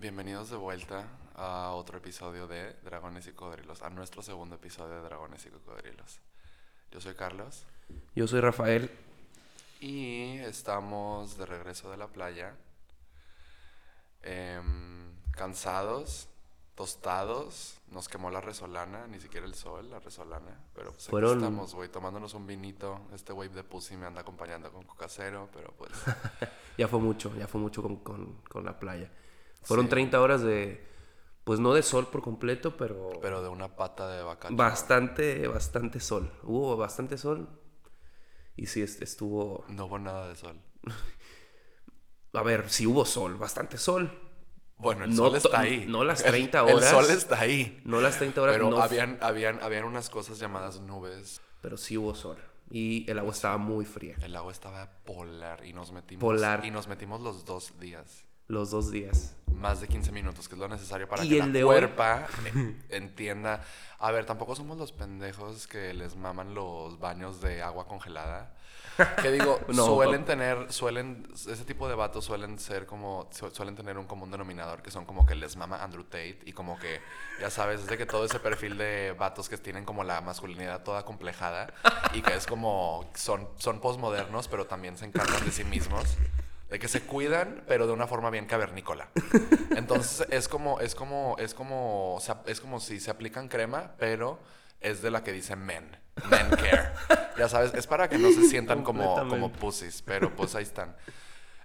Bienvenidos de vuelta a otro episodio de Dragones y Cocodrilos, a nuestro segundo episodio de Dragones y Cocodrilos. Yo soy Carlos Yo soy Rafael. y estamos de regreso de la playa, em, cansados, tostados, nos quemó la resolana, ni siquiera el sol, la resolana, pero pues aquí Fueron- estamos, güey, tomándonos un vinito, este wave de pussy me anda acompañando con coca cero, pero pues... Ya fue mucho, ya fue mucho con, con- con la playa. Fueron Sí. 30 horas de, pues no de sol por completo, pero, Pero de una pata de vaca. bastante, bastante sol. Hubo bastante sol y sí est- estuvo... No hubo nada de sol. A ver, sí hubo sol, bastante sol. Bueno, el No sol está ahí. no las El- 30 El, horas. sol está ahí. No las 30 horas, Pero no, habían, habían, habían unas cosas llamadas nubes. pero sí hubo sol. Y el agua estaba muy fría El agua estaba polar y nos metimos. Polar. Y nos metimos los dos días. Los dos días. Más de 15 minutos, que es lo necesario para que el la cuerpa entienda. A ver, tampoco somos los pendejos que les maman los baños de agua congelada. Que digo, No, suelen tener, suelen, ese tipo de vatos suelen ser como, su- suelen tener un común denominador que son como que les mama Andrew Tate y como que, ya sabes, es de que todo ese perfil de vatos que tienen como la masculinidad toda complejada y que es como, son, son posmodernos, pero también se encargan de sí mismos. De que se cuidan, pero de una forma bien cavernícola. Entonces es como, es como, es como, es como si se aplican crema, pero es de la que dice men. Men care. Ya sabes, es para que no se sientan como, como pussies, pero pues ahí están.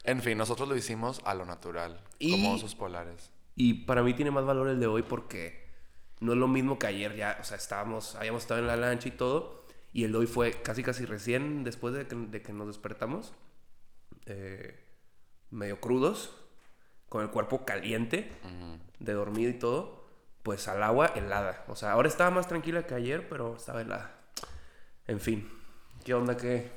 En fin, nosotros lo hicimos a lo natural, Y- como osos polares. Y para mí tiene más valor el de hoy porque no es lo mismo que ayer ya, o sea, estábamos, habíamos estado en la lancha y todo, y el de hoy fue casi casi recién después de que, de que nos despertamos, eh, medio crudos, con el cuerpo caliente, de dormido y todo, pues al agua helada. O sea, ahora estaba más tranquila que ayer, pero estaba helada. En fin, ¿qué onda? ¿Qué,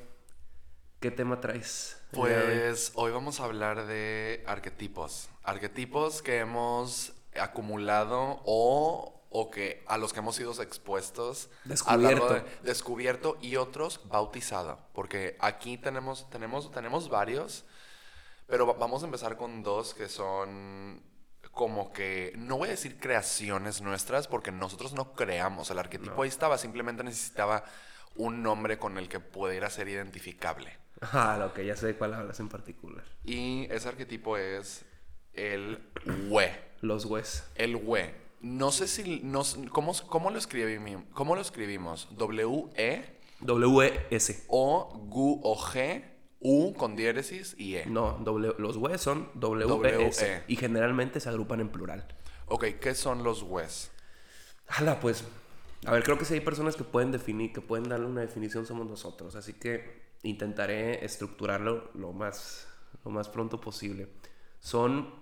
qué tema traes? Pues hoy vamos a hablar de arquetipos. Arquetipos que hemos acumulado o, o que a los que hemos sido expuestos. Descubierto. de- descubierto y otros bautizado. Porque aquí tenemos, tenemos, tenemos varios. Pero va- vamos a empezar con dos que son como que, no voy a decir creaciones nuestras, porque nosotros no creamos. El arquetipo ahí estaba, simplemente necesitaba un nombre con el que pudiera ser identificable. Ah, lo que ya sé de cuál hablas en particular. Y ese arquetipo es el we. Los Wes. El we. No sé si... No, s- ¿cómo, cómo, lo escribimos? ¿Cómo lo escribimos? ¿W-E W-S. o Gu o G? U con diéresis y E. No, W- los W son WS. W-E. Y generalmente se agrupan en plural. Ok, ¿qué son los wes? Hala, pues. A ver, creo que si hay personas que pueden definir, que pueden darle una definición, somos nosotros. Así que intentaré estructurarlo lo más, lo más pronto posible. Son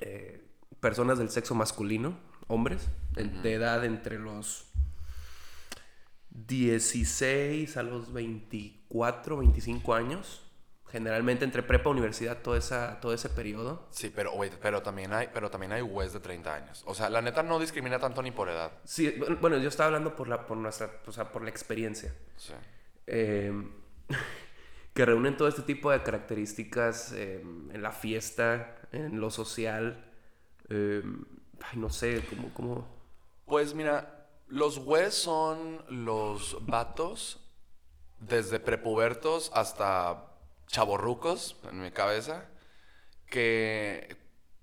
eh, personas del sexo masculino, hombres, de edad entre los 16 a los 24, 25 años. Generalmente entre prepa universidad, todo, esa, todo ese periodo. Sí, pero, wait, pero también hay, pero también hay wes de 30 años. O sea, la neta no discrimina tanto ni por edad. Sí, bueno, yo estaba hablando por la, por nuestra, o sea, por la experiencia. Sí. eh, que reúnen todo este tipo de características eh, en la fiesta, en lo social. eh, ay, no sé, cómo, cómo... Pues mira, los wes son los vatos desde prepubertos hasta chaborrucos, en mi cabeza, que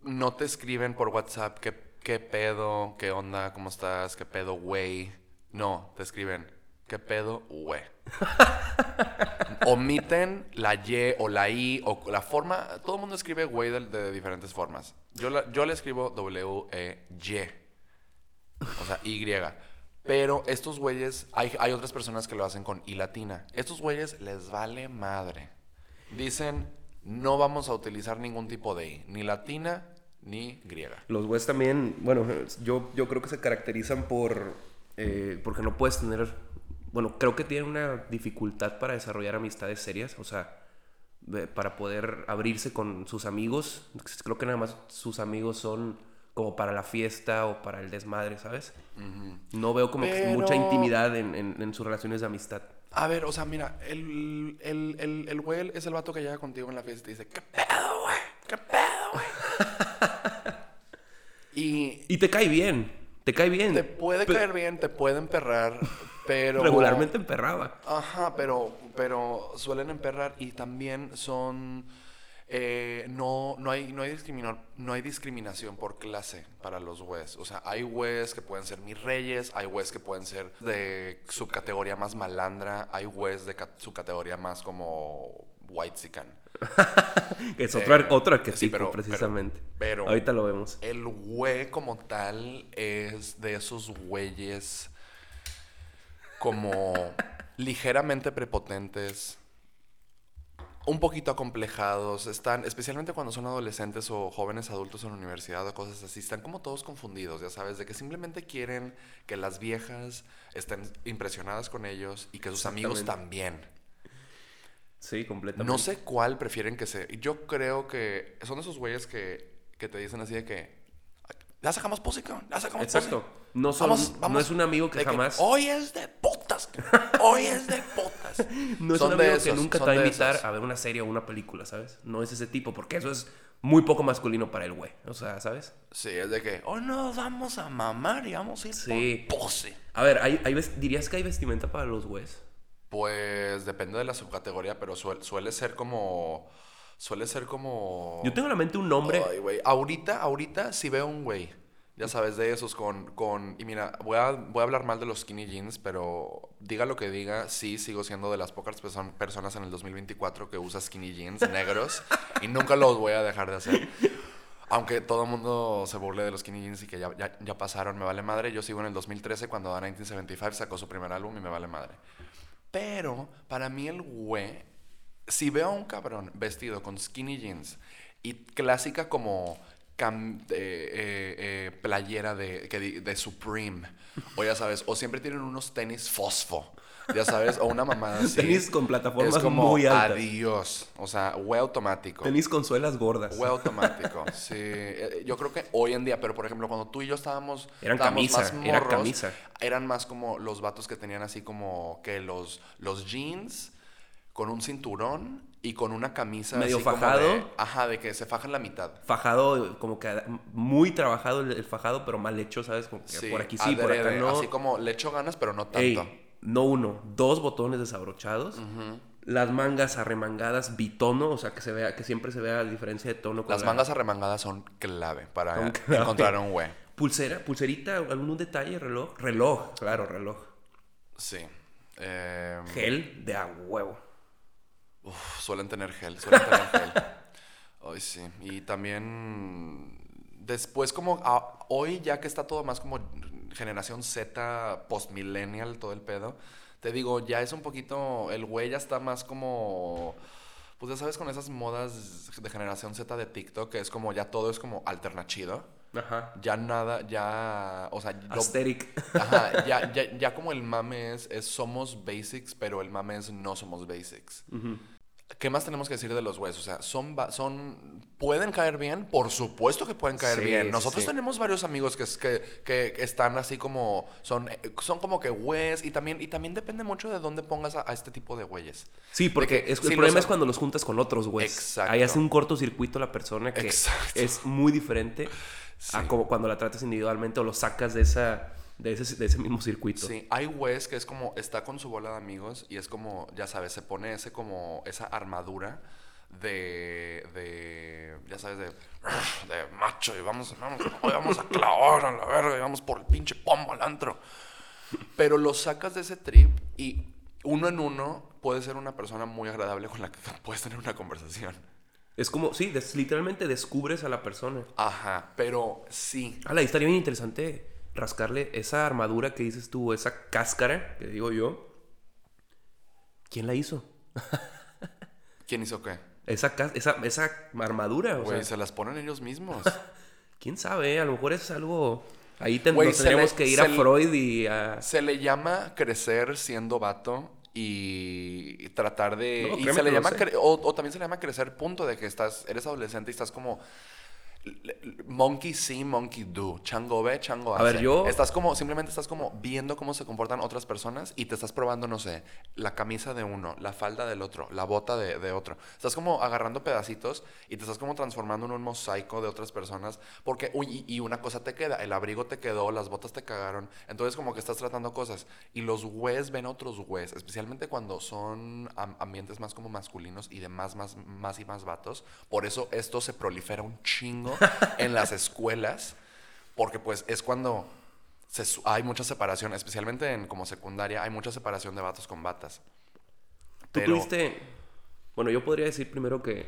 no te escriben por WhatsApp qué, qué pedo, qué onda, cómo estás, qué pedo, güey. No, te escriben qué pedo, güey. Omiten la Y o la I o la forma. Todo el mundo escribe güey de, de diferentes formas. Yo, la- yo le escribo W-E-Y. O sea, Y. Pero estos güeyes, hay, hay otras personas que lo hacen con I latina. Estos güeyes les vale madre. Dicen, no vamos a utilizar ningún tipo de I, ni latina ni griega. Los West también, bueno, yo, yo creo que se caracterizan por... eh, porque no puedes tener... Bueno, creo que tienen una dificultad para desarrollar amistades serias, o sea, para poder abrirse con sus amigos. Creo que nada más sus amigos son como para la fiesta o para el desmadre, ¿sabes? No veo como que mucha intimidad en, en- en sus relaciones de amistad. A ver, o sea, mira, el, el, el, el güey es el vato que llega contigo en la fiesta y te dice, ¿qué pedo, güey? ¿Qué pedo, güey? Y Y te cae bien. Te cae bien. te puede Pe- caer bien, te puede emperrar, pero... Regularmente emperraba. Ajá, pero, pero suelen emperrar y también son... eh, no, no, hay, no, hay no hay discriminación por clase para los güeyes. O sea, hay güeyes que pueden ser mis reyes, hay güeyes que pueden ser de su categoría más malandra, hay güeyes de ca- su categoría más como white sican. Es otra, otro arquetipo, sí, pero- precisamente. pero- Ahorita lo vemos. El güey como tal es de esos güeyes como ligeramente prepotentes, un poquito acomplejados, están, especialmente cuando son adolescentes o jóvenes adultos en la universidad o cosas así, están como todos confundidos, ya sabes, de que simplemente quieren que las viejas estén impresionadas con ellos y que sus amigos también. Sí, completamente. No sé cuál prefieren que se. Yo creo que son esos güeyes que, que te dicen así de que. Ya sacamos cabrón, Ya sacamos Exacto. pussy". No, son, no es un amigo que jamás... Hoy es de putas. Hoy es de putas. No es Son un de amigo que nunca te va a invitar esos. a ver una serie o una película, ¿sabes? No es ese tipo, porque eso es muy poco masculino para el güey. O sea, ¿sabes? Sí, es de que. Hoy nos vamos a mamar y vamos a ir Sí. por pussy. A ver, ¿hay, hay ¿dirías que hay vestimenta para los güeyes? Pues depende de la subcategoría, pero suel- suele ser como. Suele ser como. Yo tengo en la mente un nombre... Ay, güey. Ahorita, ahorita si veo un güey, ya sabes, de esos con, con... Y mira, voy a, voy a hablar mal de los skinny jeans, pero diga lo que diga, sí, sigo siendo de las pocas perso- personas en el 2024 que usa skinny jeans negros y nunca los voy a dejar de hacer. Aunque todo el mundo se burle de los skinny jeans y que ya, ya, ya pasaron, me vale madre. Yo sigo en el 2013 cuando A 1975 sacó su primer álbum y me vale madre. Pero para mí el güey, si veo a un cabrón vestido con skinny jeans y clásica como cam- eh, eh, eh, playera de, que de Supreme, o ya sabes, o siempre tienen unos tenis fosfo, ya sabes, o una mamada así. Tenis con plataformas es como, muy altas. Adiós. O sea, güey automático. Tenis con suelas gordas. Güey automático, sí. Eh, Yo creo que hoy en día, pero por ejemplo, cuando tú y yo estábamos. Eran estábamos camisa, más era morros, camisa. Eran más como los vatos que tenían así como que los, los jeans con un cinturón y con una camisa. Medio así como fajado. de- ajá, de que se fajan la mitad. Fajado, como que muy trabajado el, el fajado, pero mal hecho, ¿sabes? Como que por aquí sí, por acá no. Así como le echo ganas, pero no tanto. Ey, no uno, dos botones desabrochados. Las mangas arremangadas bitono, o sea, que se vea, que siempre se vea la diferencia de tono con Las la- mangas arremangadas son clave para Son clave. encontrar un güey. Pulsera, pulserita, algún detalle, reloj. Reloj, claro, reloj. Sí. Eh, Gel de a huevo. Uf, suelen tener gel, suelen tener gel. Ay, sí. Y también después como a- hoy ya que está todo más como generación Z, post-millennial, todo el pedo, te digo, ya es un poquito, el güey ya está más como, pues ya sabes, con esas modas de generación Z de TikTok, que es como ya todo es como alternachido. Ajá. Ya nada, ya, o sea, lo-. Ajá, ya, ya, ya como el mame es, es somos basics, pero el mame es no somos basics. ¿Qué más tenemos que decir de los huesos? O sea, son, son, ¿pueden caer bien? Por supuesto que pueden caer Sí, bien. Nosotros sí. tenemos varios amigos que, que, que están así como, son, eh, son como que güeyes y también, y también depende mucho de dónde pongas a, a este tipo de güeyes. Sí, porque que es- si el problema los- es cuando los juntas con otros güeyes. Exacto. Ahí hace un cortocircuito la persona que Exacto. es muy diferente a como cuando la tratas individualmente o lo sacas de esa de ese, de ese mismo circuito. Sí, hay güeyes que es como, está con su bola de amigos y es como, ya sabes, se pone ese como, esa armadura de, de ya sabes, de, de macho y vamos, vamos, hoy vamos a clavar a la verga y vamos por el pinche pomo al antro. Pero lo sacas de ese trip y uno en uno puede ser una persona muy agradable con la que puedes tener una conversación. Es como, sí, des- literalmente descubres a la persona. Ajá, pero sí, Ala, y estaría bien interesante rascarle esa armadura que dices tú, esa cáscara, que digo yo. ¿Quién la hizo? ¿quién hizo qué? Esa, esa, esa armadura, o Güey, sea, se las ponen ellos mismos. quién sabe, a lo mejor es algo... Ahí ten- nos le- que ir a le- Freud y a... Se le llama crecer siendo vato y tratar de... No, y créeme se le llama... o también se le llama crecer punto de que estás... Eres adolescente y estás como... Monkey see, monkey do. Chango ve, chango A hace. ver, yo- Estás como, simplemente estás como viendo cómo se comportan otras personas y te estás probando, no sé, la camisa de uno, la falda del otro, la bota de, de otro. Estás como agarrando pedacitos y te estás como transformando en un mosaico de otras personas porque, uy, y y una cosa te queda, el abrigo te quedó, las botas te cagaron. Entonces como que estás tratando cosas y los güeyes ven otros güeyes, especialmente cuando son am- ambientes más como masculinos y de más, más, más y más vatos. Por eso esto se prolifera un chingo en las escuelas, porque pues es cuando se hay mucha separación, especialmente en como secundaria, hay mucha separación de vatos con batas. Tú tuviste. Bueno, yo podría decir primero que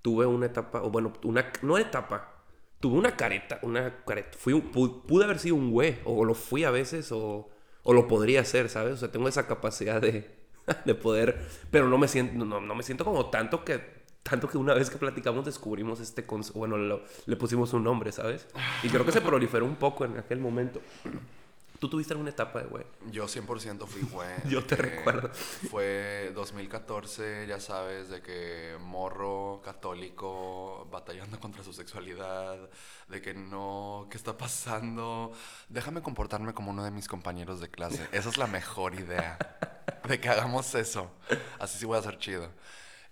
tuve una etapa, o bueno, una, no etapa, tuve una careta, una careta. Fui un- pu- pude haber sido un güey, o lo fui a veces, o, o lo podría ser, ¿sabes? O sea, tengo esa capacidad de, de poder, pero no me siento, no, no me siento como tanto que, tanto que una vez que platicamos descubrimos este concepto, bueno, lo- le pusimos un nombre, ¿sabes? Y creo que se proliferó un poco en aquel momento. ¿Tú tuviste alguna etapa de güey? Yo 100% fui güey. Yo te que recuerdo. Fue 2014, ya sabes, de que morro católico batallando contra su sexualidad, de que no, ¿qué está pasando? Déjame comportarme como uno de mis compañeros de clase. Esa es la mejor idea, de que hagamos eso. Así sí voy a ser chido.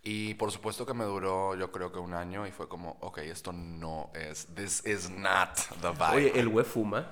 Y por supuesto que me duró, yo creo que un año y fue como, ok, esto no es, this is not the vibe. Oye, ¿el güey fuma?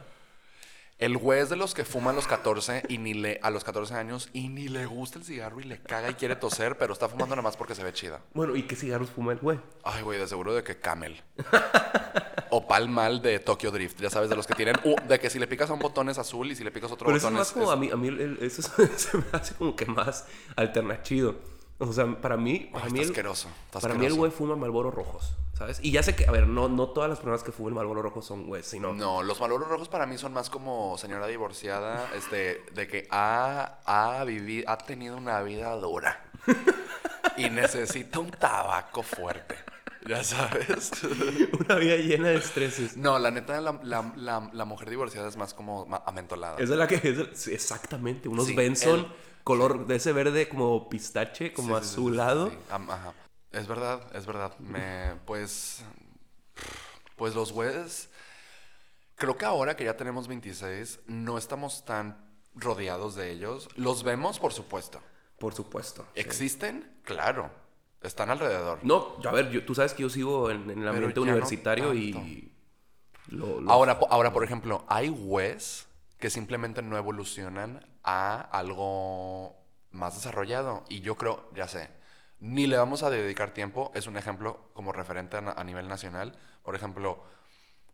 El güey es de los que fuma a los 14 y ni le, a los 14 años y ni le gusta el cigarro y le caga y quiere toser, pero está fumando nada más porque se ve chida. Bueno, ¿y qué cigarros fuma el güey? Ay, güey, de seguro de que Camel. o Pal Mal de Tokyo Drift, ya sabes, de los que tienen, uh, de que si le picas a un botón es azul y si le picas a otro Pero eso es botón más es... como es- a mí, a mí eso se me hace como que más alternativo. O sea, para mí, para Ay, mí, está el, asqueroso, está para mí el güey fuma Malboro rojos, ¿sabes? Y ya sé que, a ver, no, no todas las personas que fuman Malboro rojos son güeyes, sino... No, los maloros rojos para mí son más como señora divorciada, este, de que ha, ha vivido, ha tenido una vida dura y necesita un tabaco fuerte, ya sabes. Una vida llena de estreses. No, la neta, la, la- la- la mujer divorciada es más como amentolada. Es la que... es exactamente, unos Sí, Benson, el- color de ese verde como pistache, como azulado. ajá. Es verdad, es verdad. Me, pues, pues los güeyes, creo que ahora que ya tenemos 26, no estamos tan rodeados de ellos. Los vemos, por supuesto. Por supuesto. sí. ¿Existen? Claro. Están alrededor. No, a ver, yo- tú sabes que yo sigo en, en el ambiente no universitario y... lo- lo- Ahora, ahora, por ejemplo, hay güeyes que simplemente no evolucionan a algo más desarrollado. Y yo creo, ya sé, ni le vamos a dedicar tiempo. Es un ejemplo como referente a, nivel nacional. Por ejemplo,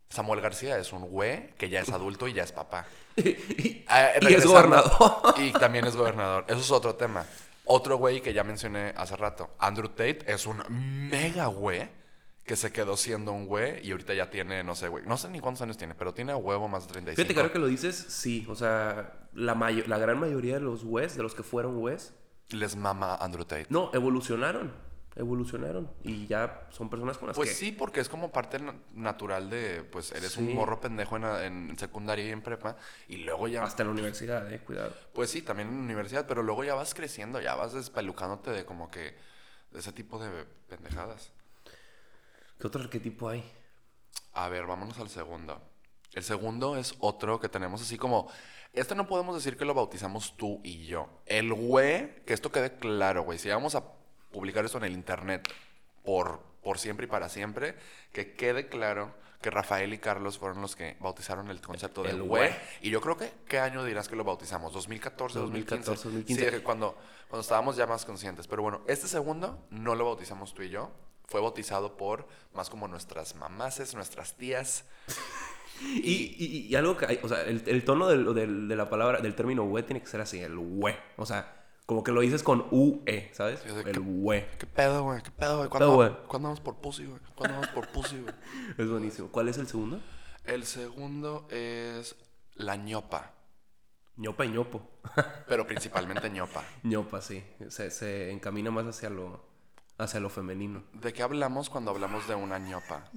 Samuel García es un güey que ya es adulto y ya es papá. y, Eh, y es regresando- gobernador. Y también es gobernador. Eso es otro tema. Otro güey que ya mencioné hace rato, Andrew Tate, es un mega güey que se quedó siendo un güey y ahorita ya tiene, no sé, güey, no sé ni cuántos años tiene, pero tiene a huevo más de 35. Fíjate ahora que lo dices, sí. O sea, la, mayo- la gran mayoría de los West, de los que fueron West, Les mama Andrew Tate. no, evolucionaron. Evolucionaron. Y ya son personas con las Pues que... sí, porque es como parte na- natural de, pues eres Sí. un morro pendejo en, en secundaria y en prepa y luego ya, Hasta en la universidad, eh, cuidado. pues sí, también en la universidad, pero luego ya vas creciendo, ya vas despelucándote de como que, de ese tipo de pendejadas. ¿Qué otro arquetipo hay? A ver, vámonos al segundo. El segundo es otro que tenemos así como. Este no podemos decir que lo bautizamos tú y yo. El güey, que esto quede claro, güey. Si vamos a publicar esto en el internet por, por siempre y para siempre, que quede claro que Rafael y Carlos fueron los que bautizaron el concepto del El güey. Y yo creo que, ¿qué año dirás que lo bautizamos? ¿2014, 2015? 2014, 2015. Sí, de que cuando, cuando estábamos ya más conscientes. Pero bueno, este segundo no lo bautizamos tú y yo. Fue bautizado por más como nuestras mamases, nuestras tías. Y, y- y algo que hay, o sea, el, el tono del, del- de la palabra, del término güey tiene que ser así, el güey. O sea, como que lo dices con UE, ¿sabes? Sí, o sea, el güey. ¿Qué pedo, güey? ¿Qué pedo, güey? ¿Cuándo? ¿Cuándo vamos por pussy, güey? ¿Cuándo vamos por pussy, güey? Es buenísimo. ¿Cuál es el segundo? El segundo es la ñopa. ñopa y ñopo. Pero principalmente ñopa. ñopa, sí. Se, se encamina más hacia lo, hacia lo femenino. ¿De qué hablamos cuando hablamos de una ñopa?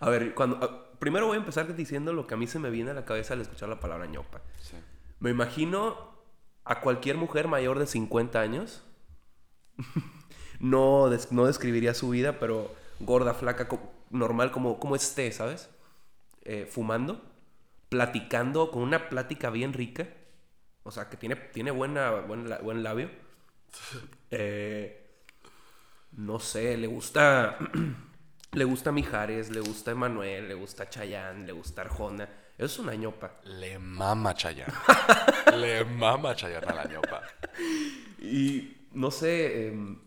A ver, cuando, ah, primero voy a empezar diciendo lo que a mí se me viene a la cabeza al escuchar la palabra ñopa. Sí. Me imagino a cualquier mujer mayor de 50 años. no, des- no describiría su vida, pero gorda, flaca, co- normal, como, como esté, ¿sabes? Eh, fumando, platicando con una plática bien rica. O sea, que tiene, tiene buena, buen, buen labio. Eh, no sé, le gusta. le gusta Mijares, le gusta Emanuel, le gusta Chayanne, le gusta Arjona. Eso es una ñopa. Le mama Chayanne. Le mama Chayanne a la ñopa. Y no sé, em,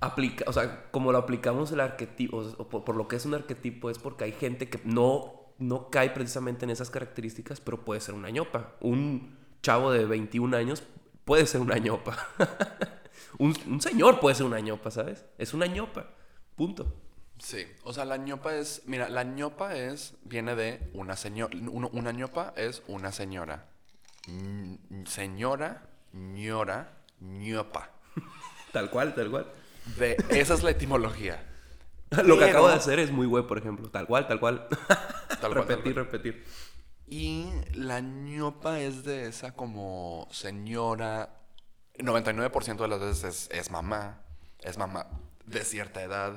aplica, o sea, como lo aplicamos el arquetipo, o, o por, por lo que es un arquetipo, es porque hay gente que no, no cae precisamente en esas características, pero puede ser una ñopa. Un chavo de 21 años puede ser una ñopa. un, un señor puede ser una ñopa, ¿sabes? Es una ñopa. Punto. Sí, o sea, la ñopa es, mira, la ñopa es, viene de una señora, una ñopa es una señora. Señora, ñora, ñopa. Tal cual, tal cual. De, esa es la etimología. Lo que Pero- acabo de hacer es muy güey, por ejemplo. Tal cual, tal cual. Tal cual, tal repetir, cual. repetir. Y la ñopa es de esa como señora. 99% de las veces es, es mamá. Es mamá de cierta edad.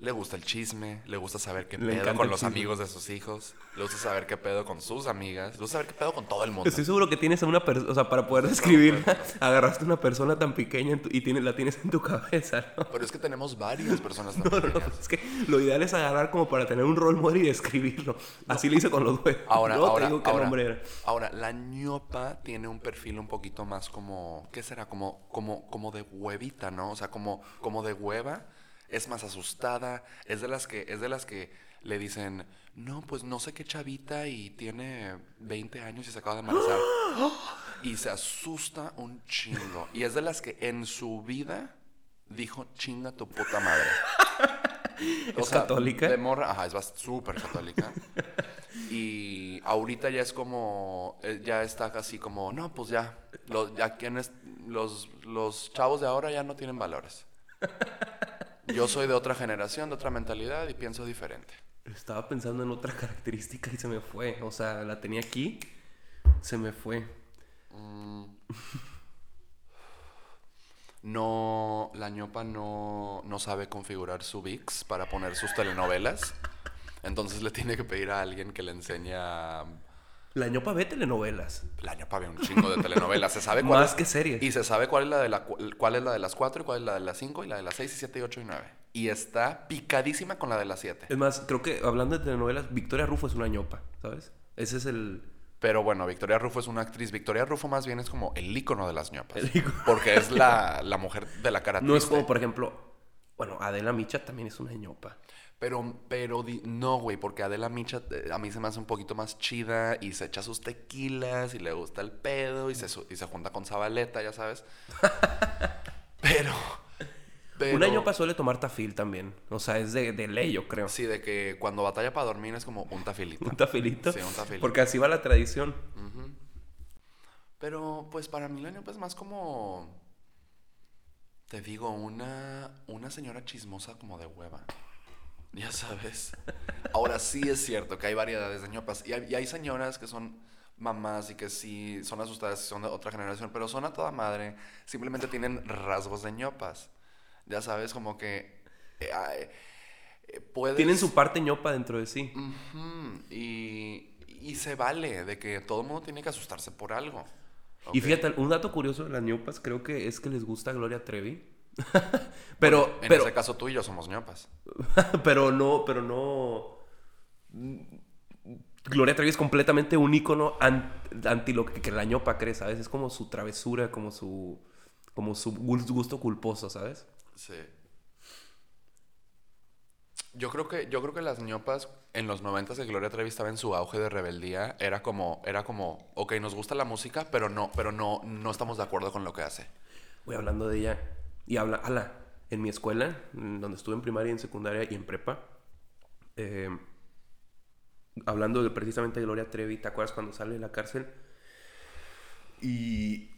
Le gusta el chisme. Le gusta saber qué Le pedo con los amigos de sus hijos. Le gusta saber qué pedo con sus amigas. Le gusta saber qué pedo con todo el mundo. Estoy seguro que tienes a una persona, o sea, para poder describirla, agarraste una persona tan pequeña en tu- y tiene, la tienes en tu cabeza, ¿no? Pero es que tenemos varias personas tan No, no, no, pequeñas. es que lo ideal es agarrar como para tener un role model y describirlo. Así lo hice con los güeyes. Ahora, ahora, nombre era. ahora, la ñopa tiene un perfil un poquito más como, ¿qué será? Como, como, como de huevita, ¿no? O sea, como, como de hueva. Es más asustada. Es de las que, es de las que le dicen, no, pues no sé qué chavita y tiene 20 años y se acaba de embarazar. y se asusta un chingo. Y es de las que en su vida dijo, chinga tu puta madre. ¿Es católica? De morra, ajá, es súper católica. y ahorita ya es como, eh, ya está así como, no, pues ya, los, ya quienes, los, los chavos de ahora ya no tienen valores. Yo soy de otra generación, de otra mentalidad y pienso diferente. Estaba pensando en otra característica y se me fue. O sea, la tenía aquí, se me fue. No, la ñopa no, no sabe configurar su VIX para poner sus telenovelas. Entonces le tiene que pedir a alguien que le enseñe a... La ñopa ve telenovelas. La ñopa ve un chingo de telenovelas. Se sabe cuál Más es- que series. Y se sabe cuál es la de la cu- cuál es la de las 4 y cuál es la de las 5 y la de las 6 y 7 y 8 y 9. Y está picadísima con la de las 7. Es más, creo que hablando de telenovelas, Victoria Rufo es una ñopa, ¿sabes? Ese es el... Pero bueno, Victoria Rufo es una actriz. Victoria Rufo más bien es como el ícono de las ñopas. El. Porque es la, la mujer de la cara No es triste. como, por ejemplo, bueno, Adela Micha también es una ñopa. Pero, pero no, güey, porque Adela Micha eh, a mí se me hace un poquito más chida y se echa sus tequilas y le gusta el pedo y se, y se junta con Zabaleta, ya sabes. pero, pero... Un año suele tomar tafil también. O sea, es de, de ley, yo creo. Sí, de que cuando batalla para dormir es como un tafilito. Un tafilito. Sí, un tafilito. Porque así va la tradición. Pero, pues para mí la ñopa es más como... Te digo, una, una señora chismosa como de hueva. Ya sabes. Ahora sí es cierto que hay variedades de ñopas. Y hay, y hay señoras que son mamás y que sí son asustadas y son de otra generación, pero son a toda madre. Simplemente tienen rasgos de ñopas. Ya sabes, como que... eh, eh, puedes... Tienen su parte ñopa dentro de sí. Y, y se vale de que todo el mundo tiene que asustarse por algo. Y fíjate, un dato curioso de las ñopas creo que es que les gusta Gloria Trevi. pero, En pero, ese caso tú y yo somos ñopas. pero no, pero no. Gloria Trevi es completamente un ícono an- anti lo que, que la ñopa cree, ¿sabes? Es como su travesura, como su. como su gu- gusto culposo, ¿sabes? Sí. Yo creo que, yo creo que las ñopas en los 90 que Gloria Trevi estaba en su auge de rebeldía, era como, era como, ok, nos gusta la música, pero no, pero no, no estamos de acuerdo con lo que hace. Voy hablando de ella. Y habla, ala, en mi escuela, donde estuve en primaria, en secundaria y en prepa, eh, hablando de, precisamente de Gloria Trevi, ¿te acuerdas cuando sale de la cárcel? Y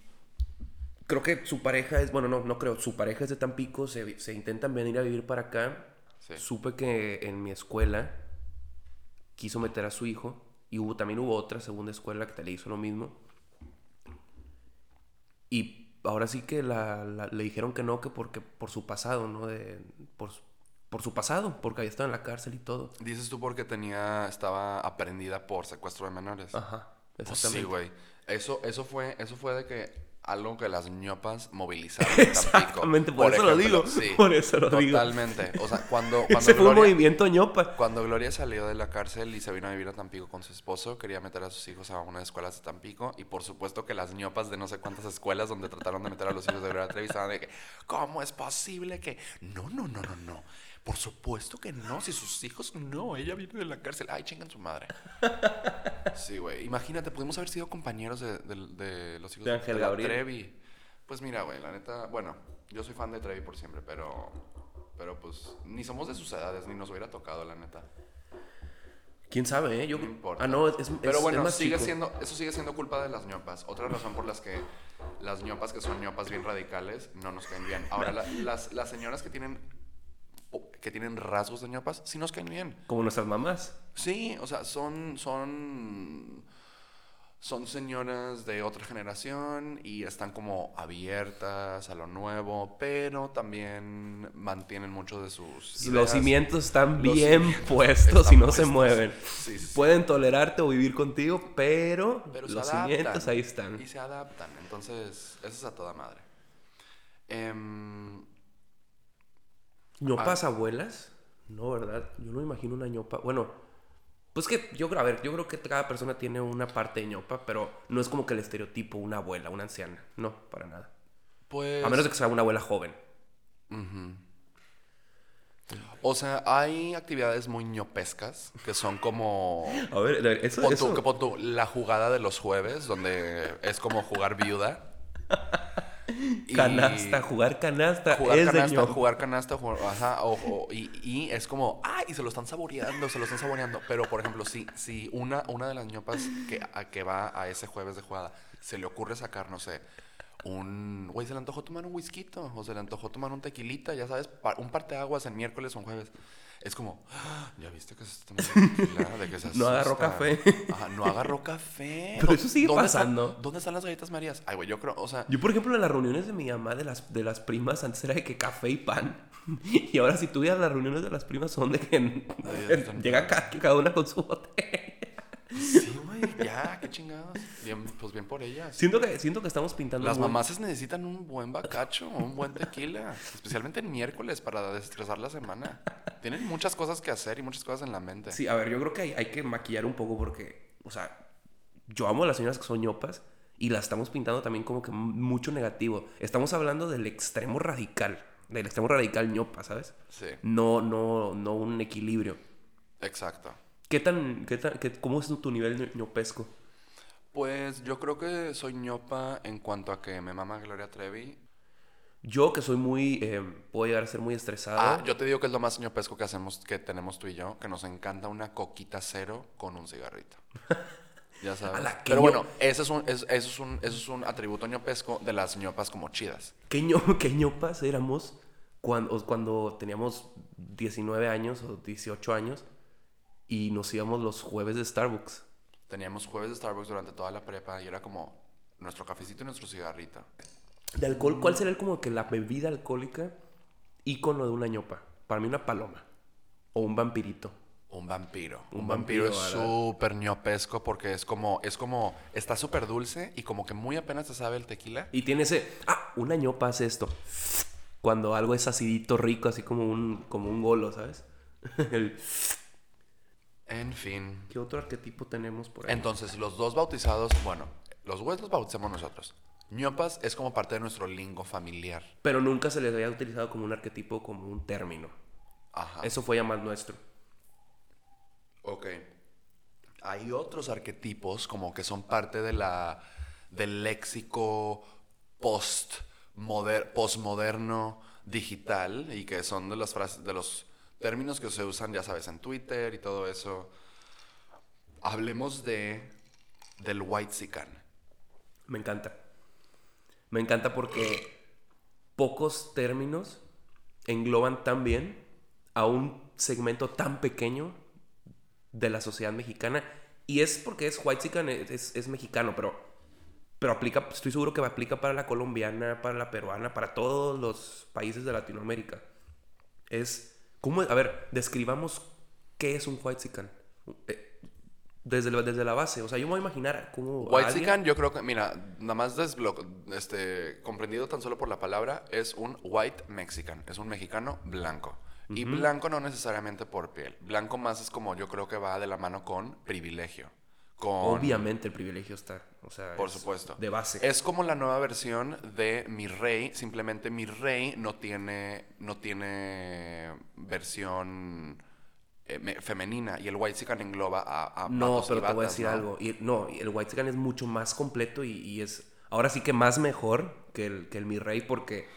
creo que su pareja es, bueno, no, no creo, su pareja es de Tampico, se, se intentan venir a vivir para acá. Sí. Supe que en mi escuela quiso meter a su hijo y hubo, también hubo otra segunda escuela que te le hizo lo mismo. Y ahora sí que la, la- le dijeron que no, que porque por su pasado, ¿no? De, por, su- por su pasado, porque había estado en la cárcel y todo. Dices tú porque tenía, estaba aprendida por secuestro de menores. Ajá, Pues exactamente. sí, güey. Eso, eso fue, eso fue de que algo que las ñopas movilizaron. Exactamente, por, eso lo digo. Sí, Por eso lo digo. totalmente. O sea, cuando, cuando Ese fue un movimiento ñopa. cuando Gloria salió de la cárcel y se vino a vivir a Tampico con su esposo, quería meter a sus hijos a una de escuelas de Tampico. Y por supuesto que las ñopas de no sé cuántas escuelas donde trataron de meter a los hijos de Gloria Trevi estaban de que, ¿cómo es posible que...? No, no, no, no, no. Por supuesto que no. Si sus hijos no, ella viene de la cárcel. Ay, chingan su madre. Sí, güey. Imagínate, pudimos haber sido compañeros de, de- de los hijos De Ángel la Gabriel. Trevi. Pues mira, güey, la neta, bueno, yo soy fan de Trevi por siempre, pero, pero pues ni somos de sus edades, ni nos hubiera tocado, la neta. ¿Quién sabe, eh? Yo... No importa. Ah, no, es, Pero es bueno, más sigue chico. siendo, eso sigue siendo culpa de las ñopas. Otra razón por las que las ñopas que son ñopas bien radicales no nos caen bien. Ahora, la- las, las señoras que tienen que tienen rasgos de ñopas sí nos caen bien. Como nuestras mamás. Sí, o sea, son, son, son señoras de otra generación y están como abiertas a lo nuevo, pero también mantienen mucho de sus Los cimientos están Los bien cimientos puestos están y no se mueven. Sí, sí, sí. Pueden tolerarte o vivir contigo, pero, los cimientos ahí están. Y se adaptan, entonces, eso es a toda madre. Em, ¿Ñopas abuelas? No, ¿verdad? Yo no me imagino una ñopa. Bueno, pues que yo, a ver, yo creo que cada persona tiene una parte de ñopa, pero no es como que el estereotipo, una abuela, una anciana. No, para nada. pues... A menos de que sea una abuela joven. O sea, hay actividades muy ñopescas que son como... A ver, a ver, eso, Pon eso- tú, que pon tú, la jugada de los jueves, donde es como jugar viuda. Canasta, jugar canasta Jugar es canasta, jugar canasta, jugar- ajá, o- o- y, y es como, ay, y se lo están saboreando, se lo están saboreando. Pero, por ejemplo, si, si una, una de las ñopas que, a, que va a ese jueves de jugada se le ocurre sacar, no sé, un, güey, se le antojó tomar un whisky, o se le antojó tomar un tequilita, ya sabes, pa- un parteaguas en miércoles o en jueves. Es como, "Ah, ya viste que se está tomando tequila, de que se No agarró asusta". café. Ajá, no agarró café. Pero eso sigue ¿Dónde está- pasando. ¿Dónde están las galletas Marías? Ay, güey, yo creo, o sea, Yo, por ejemplo, en las reuniones de mi mamá, de las, de las primas, antes era de que café y pan. Y ahora, si tú las reuniones de las primas, son de que llega ca- cada una con su botella. Sí, ya, qué chingados. Bien, pues bien por ellas. Siento que, siento que estamos pintando. Las mamás necesitan un buen bacacho, un buen tequila, especialmente en miércoles para desestresar la semana. Tienen muchas cosas que hacer y muchas cosas en la mente. Sí, a ver, yo creo que hay, hay que maquillar un poco porque, o sea, yo amo a las señoras que son ñopas y las estamos pintando también como que mucho negativo. Estamos hablando del extremo radical, del extremo radical ñopa, ¿sabes? Sí, No, no, no un equilibrio. exacto. ¿Qué tan, qué tan, qué- cómo es tu nivel ño- ñopesco? Pues yo creo que soy ñopa en cuanto a que me mama Gloria Trevi. Yo que soy muy, eh, puedo llegar a ser muy estresado. Ah, yo te digo que es lo más ñopesco que hacemos, que tenemos tú y yo, que nos encanta una coquita cero con un cigarrito. Ya sabes. A la Pero bueno, ese es un, es- eso, es un, eso es un atributo ñopesco de las ñopas como chidas. ¿Qué, ño- qué ñopas éramos cuando, cuando teníamos 19 años o 18 años y nos íbamos los jueves de Starbucks? Teníamos jueves de Starbucks durante toda la prepa y era como nuestro cafecito y nuestro cigarrito. De alcohol, ¿cuál sería como que la bebida alcohólica ícono de una ñopa? Para mí una paloma o un vampirito. Un vampiro. Un Un, vampiro, vampiro, es súper ñopesco porque es como, es como, está súper dulce y como que muy apenas se sabe el tequila. Y tiene ese, ah, una ñopa hace esto. Cuando algo es acidito, rico, así como un, como un golo, ¿sabes? El- En fin. ¿Qué otro arquetipo tenemos por ahí? Entonces, los dos bautizados, bueno, los güeyes los bautizamos nosotros. ñopas es como parte de nuestro lingo familiar. Pero nunca se les había utilizado como un arquetipo, como un término. Ajá. Eso fue ya más nuestro. Ok. Hay otros arquetipos como que son parte de la, del léxico post postmoderno digital y que son de las frases, de los términos que se usan, ya sabes, en Twitter y todo eso. Hablemos de del white sican. Me encanta. Me encanta porque pocos términos engloban tan bien a un segmento tan pequeño de la sociedad mexicana. Y es porque es white es, es mexicano, pero, pero aplica, estoy seguro que aplica para la colombiana, para la peruana, para todos los países de Latinoamérica. Es ¿Cómo, a ver, describamos qué es un whitezican. Eh, desde, la- desde la base. O sea, yo me voy a imaginar cómo. White alguien- yo creo que, mira, nada más desblo- este, comprendido tan solo por la palabra, es un white mexican, es un mexicano blanco. Y blanco no necesariamente por piel. Blanco más es como yo creo que va de la mano con privilegio. Con, Obviamente el privilegio está. O sea, Por es supuesto. De base. Es como la nueva versión de Mi Rey, simplemente Mi Rey no tiene, no tiene versión eh, me- femenina y el White Sican engloba a, a No, pero te voy a decir ¿no? algo. Y, no, el White es mucho más completo y, y es ahora sí que más mejor que el, que el Mi Rey porque...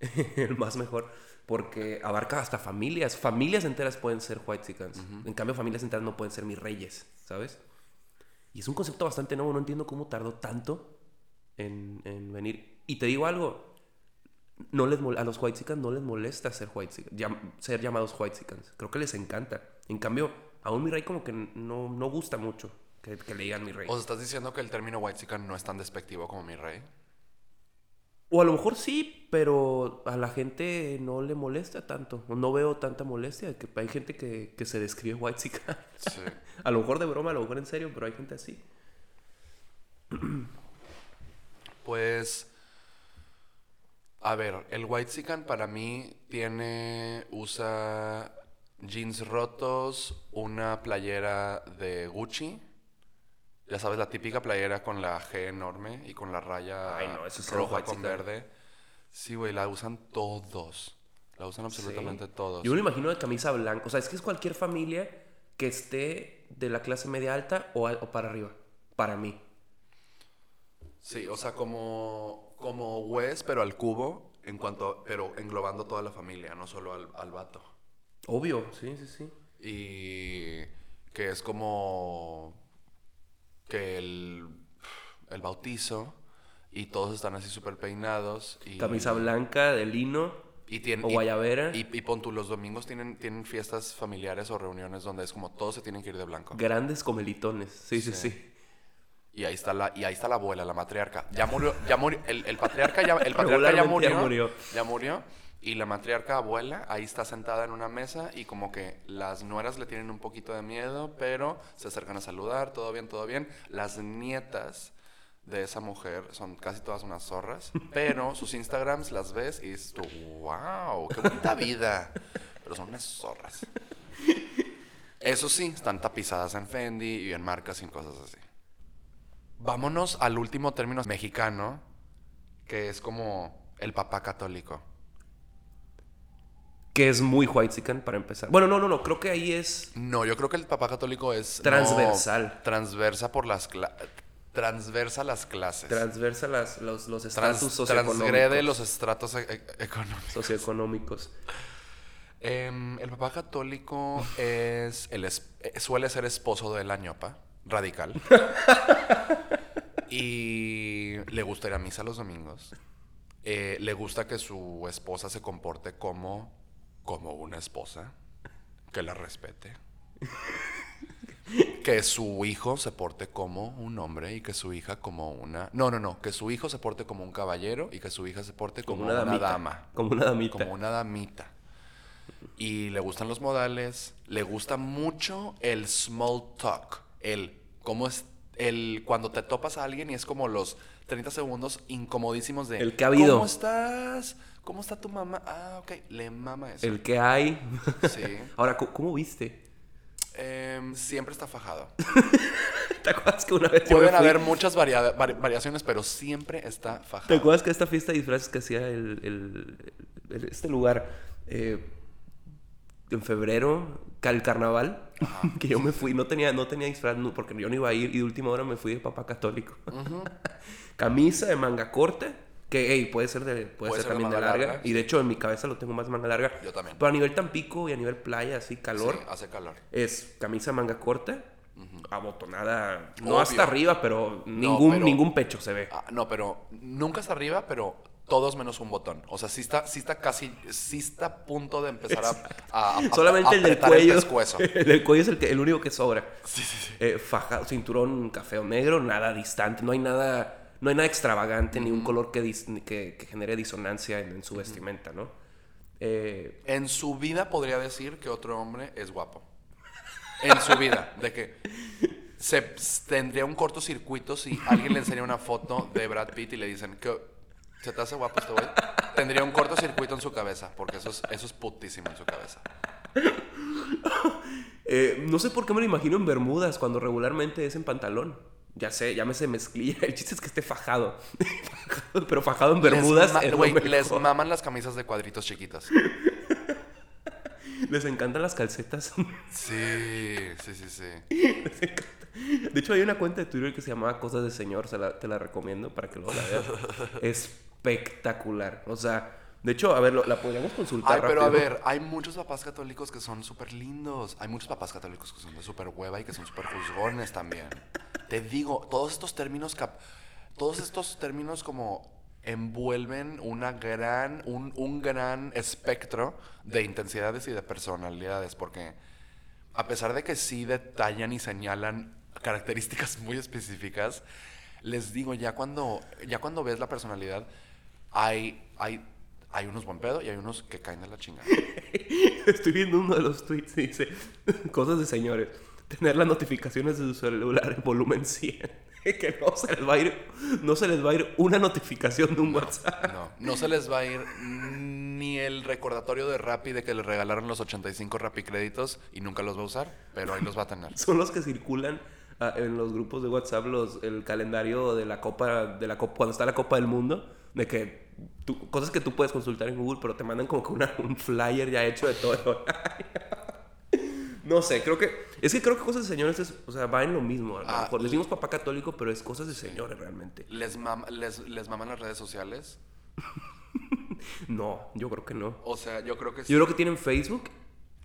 el más mejor porque abarca hasta familias. Familias enteras pueden ser White En cambio, familias enteras no pueden ser mis reyes, ¿sabes? Y es un concepto bastante nuevo. No entiendo cómo tardó tanto en, en venir. Y te digo algo. No les a los White no les molesta ser white ser llamados White Creo que les encanta. En cambio, a un mi rey como que no, no gusta mucho que, le digan mi rey. O sea, estás diciendo que el término White no es tan despectivo como Mi Rey. O a lo mejor sí, pero a la gente no le molesta tanto. No veo tanta molestia. Que hay gente que, que se describe white Sí. A lo mejor de broma, a lo mejor en serio, pero hay gente así. Pues. A ver, el White para mí tiene. usa jeans rotos, una playera de Gucci. Ya sabes, la típica playera con la G enorme y con la raya Ay, no, eso es cero roja con verde. Sí, güey, la usan todos. La usan absolutamente Sí. todos. Yo me imagino de camisa blanca. O sea, es que es cualquier familia que esté de la clase media alta o, o para arriba. Para mí. Sí, o sea, como, como Wes, pero al cubo, en cuanto, pero englobando toda la familia, no solo al, al vato. Obvio, sí, sí, sí. Y que es como que el, el bautizo y todos están así súper peinados. Y, Camisa blanca de lino y tienen, o guayabera. Y, y pon tú, los domingos tienen, tienen fiestas familiares o reuniones donde es como todos se tienen que ir de blanco. Grandes comelitones. Sí, sí, Sí. sí. Y ahí está la, y ahí está la abuela, la matriarca. Ya murió, ya murió, el, el patriarca ya, el patriarca ya murió, ya murió. ya murió. Y la matriarca abuela ahí está sentada en una mesa y como que las nueras le tienen un poquito de miedo, pero se acercan a saludar, todo bien, todo bien. Las nietas de esa mujer son casi todas unas zorras, pero sus Instagrams las ves y dices tú, wow, qué bonita vida. Pero son unas zorras. Eso sí, están tapizadas en Fendi y en marcas y en cosas así. Vámonos al último término mexicano, que es como el papá católico. Que es muy white para empezar. Bueno, no, no, no. Creo que ahí es. No, yo creo que el papá católico es... Transversal. no, transversa por las... cla- transversa las clases. Transversa las, los, los Trans- estatus socioeconómicos. transgrede los estratos e- e- económicos. socioeconómicos. Em, el papá católico es el es- eh, suele ser esposo de la ñopa, radical. y le gusta ir a misa los domingos. Eh, le gusta que su esposa se comporte como, como una esposa, que la respete. que su hijo se porte como un hombre y que su hija como una... No, no, no, que su hijo se porte como un caballero y que su hija se porte como, Como una dama Como una damita. como una damita. Y le gustan los modales, le gusta mucho el small talk, el cómo es el cuando te topas a alguien y es como los 30 segundos incomodísimos de El habido. ¿Cómo estás? ¿Cómo está tu mamá? Ah, ok, le mama eso. El que hay. Sí. Ahora, ¿cómo, viste? Em, siempre está fajado. ¿Te acuerdas que una vez Pueden haber muchas varia- vari- variaciones, pero siempre está ¿Te fajado. acuerdas que esta fiesta de disfraces que hacía el, el- el- este lugar eh, en febrero, el carnaval, que yo me fui, no tenía, no tenía disfraz no, porque yo no iba a ir y de última hora me fui de papá católico. Camisa de manga corta, que hey, puede ser, de, puede Puede ser también de manga larga. larga, Y de hecho en mi cabeza lo tengo más manga larga. Yo también. Pero a nivel Tampico y a nivel playa, así calor, Sí, hace calor. es camisa manga corta, abotonada, no Obvio. hasta arriba, pero ningún, pero- ningún pecho se ve. Ah, no, pero nunca está arriba, pero todos menos un botón. O sea, sí está, sí está casi, sí está a punto de empezar a, a- a- Solamente a el del cuello. El del cuello es el, que, el único que sobra. Sí, sí, sí. Eh, faja, cinturón café o negro, nada distante. No hay nada, no hay nada extravagante ni un color que, dis- que, que genere disonancia en, en su vestimenta, ¿no? Eh, En su vida podría decir que otro hombre es guapo. En su vida. De que se tendría un cortocircuito si alguien le enseña una foto de Brad Pitt y le dicen que se te hace guapo este güey. Tendría un cortocircuito en su cabeza, porque eso es, eso es putísimo en su cabeza. eh, no sé por qué me lo imagino en Bermudas cuando regularmente es en pantalón. Ya sé, llámese mezclilla. El chiste es que esté fajado. Pero fajado en Bermudas. Les, ma- les maman las camisas de cuadritos chiquitas. Les encantan las calcetas. Sí, sí, sí, sí. Les encanta. De hecho, hay una cuenta de Twitter que se llamaba Cosas de Señor. se la- te la recomiendo para que luego la veas. Espectacular. O sea, de hecho, a ver, lo- la podríamos consultar. Ay, pero a rápido. ver, hay muchos papás católicos que son súper lindos. Hay muchos papás católicos que son de súper hueva y que son súper juzgones también. Te digo, todos estos términos, cap- todos estos términos como envuelven una gran, un, un gran espectro de intensidades y de personalidades, porque a pesar de que sí detallan y señalan características muy específicas, les digo, ya cuando, ya cuando ves la personalidad, hay, hay, hay unos buen pedo y hay unos que caen de la chingada. Estoy viendo uno de los tweets y dice: Cosas de señores. Tener las notificaciones de su celular en volumen 100. que no se les va a ir, no se les va a ir una notificación de un WhatsApp. No, no se les va a ir ni el recordatorio de Rappi de que les regalaron los 85 Rappi créditos y nunca los va a usar, pero ahí los va a tener. Son los que circulan ah, en los grupos de WhatsApp los, el calendario de la Copa, de la Copa, cuando está la Copa del Mundo, de que tú- cosas que tú puedes consultar en Google, pero te mandan como que una- un flyer ya hecho de todo. no sé, creo que es que creo que cosas de señores es, o sea, va en lo mismo. A lo Ah, mejor decimos papá católico, pero es cosas de señores realmente. ¿Les, mam- les, les maman las redes sociales? No, yo creo que no. O sea, yo creo que sí. Yo creo que tienen Facebook.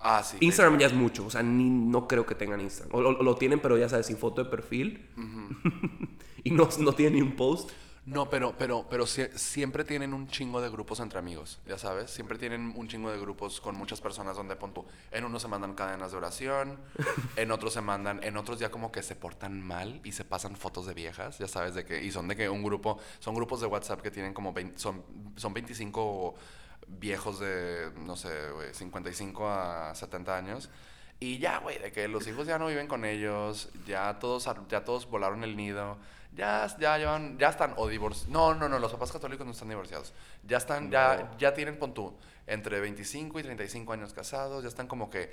Ah, sí. Instagram ya es mucho, o sea, ni, no creo que tengan Instagram. O, lo tienen, pero ya sabes, sin foto de perfil. y no, no tienen ni un post. No, pero, pero, pero sie- siempre tienen un chingo de grupos entre amigos, ya sabes. Siempre tienen un chingo de grupos con muchas personas donde pon tú, En unos se mandan cadenas de oración, en otros se mandan, en otros ya como que se portan mal y se pasan fotos de viejas, ya sabes, de que, y son de que un grupo, son grupos de WhatsApp que tienen como 20, son, son 25 viejos de, no sé, güey, 55 a 70 años. Y ya, güey, de que los hijos ya no viven con ellos, ya todos, ya todos volaron el nido, ya, ya llevan, ya están o divorciados. No, no, no, los papás católicos no están divorciados. Ya están, ya, ya tienen, pon tú, entre 25 y 35 años casados, ya están como que,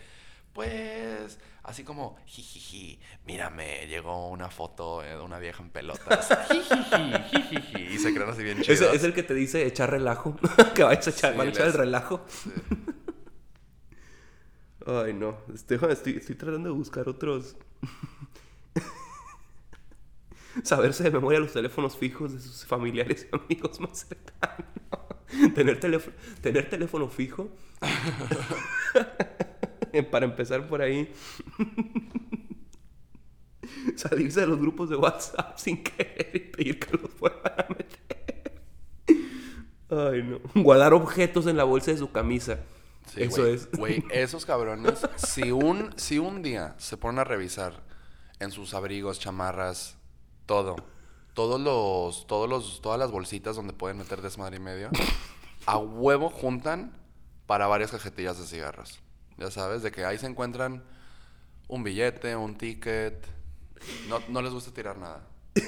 pues, así como, jijiji, mírame, llegó una foto de una vieja en pelotas. Jijiji, jijiji, y se creen así bien Es, chidos. es el que te dice echar relajo. que vayas a echar, Sí, van a echar el relajo. Ay, no. Este, estoy, estoy tratando de buscar otros. Saberse de memoria los teléfonos fijos de sus familiares y amigos más cercanos. tener, teléfono, tener teléfono fijo. Para empezar por ahí. Salirse de los grupos de WhatsApp sin querer y pedir que los vuelvan a meter. Ay, no. Guardar objetos en la bolsa de su camisa. Sí, Eso es. Güey, esos cabrones, si un, si un día se ponen a revisar en sus abrigos, chamarras, todo, todos los, todos los, todas las bolsitas donde pueden meter desmadre y medio, a huevo juntan para varias cajetillas de cigarros. Ya sabes, de que ahí se encuentran un billete, un ticket. No, no les gusta tirar nada.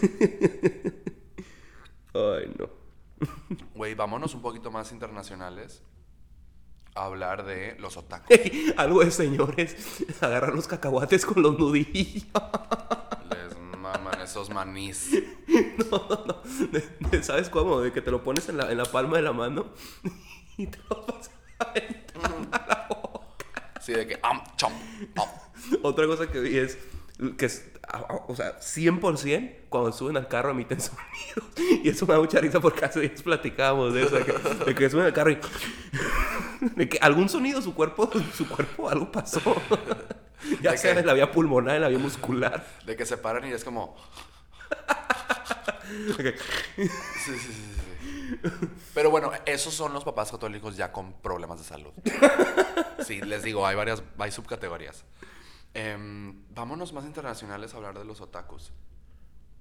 Ay, no. Güey, vámonos un poquito más internacionales a hablar de los otakus. Algo de señores. Agarrar los cacahuates con los nudillos. Les maman esos manís. No, no, no. De- de- ¿Sabes cómo? De que te lo pones en la, en la palma de la mano y te lo vas a aventar. Sí, de que. Otra cosa que vi es que, o sea, 100% cuando suben al carro emiten sonidos. Y eso me da mucha risa porque hace días platicábamos de eso, de que, de que suben al carro y... De que algún sonido su cuerpo, su cuerpo, algo pasó. Ya ¿De sea en la vía pulmonar, en la vía muscular. De que se paran y es como. Sí, sí, sí. Pero bueno, esos son los papás católicos ya con problemas de salud. Sí, les digo, hay varias, hay subcategorías. Em, vámonos más internacionales a hablar de los otakus.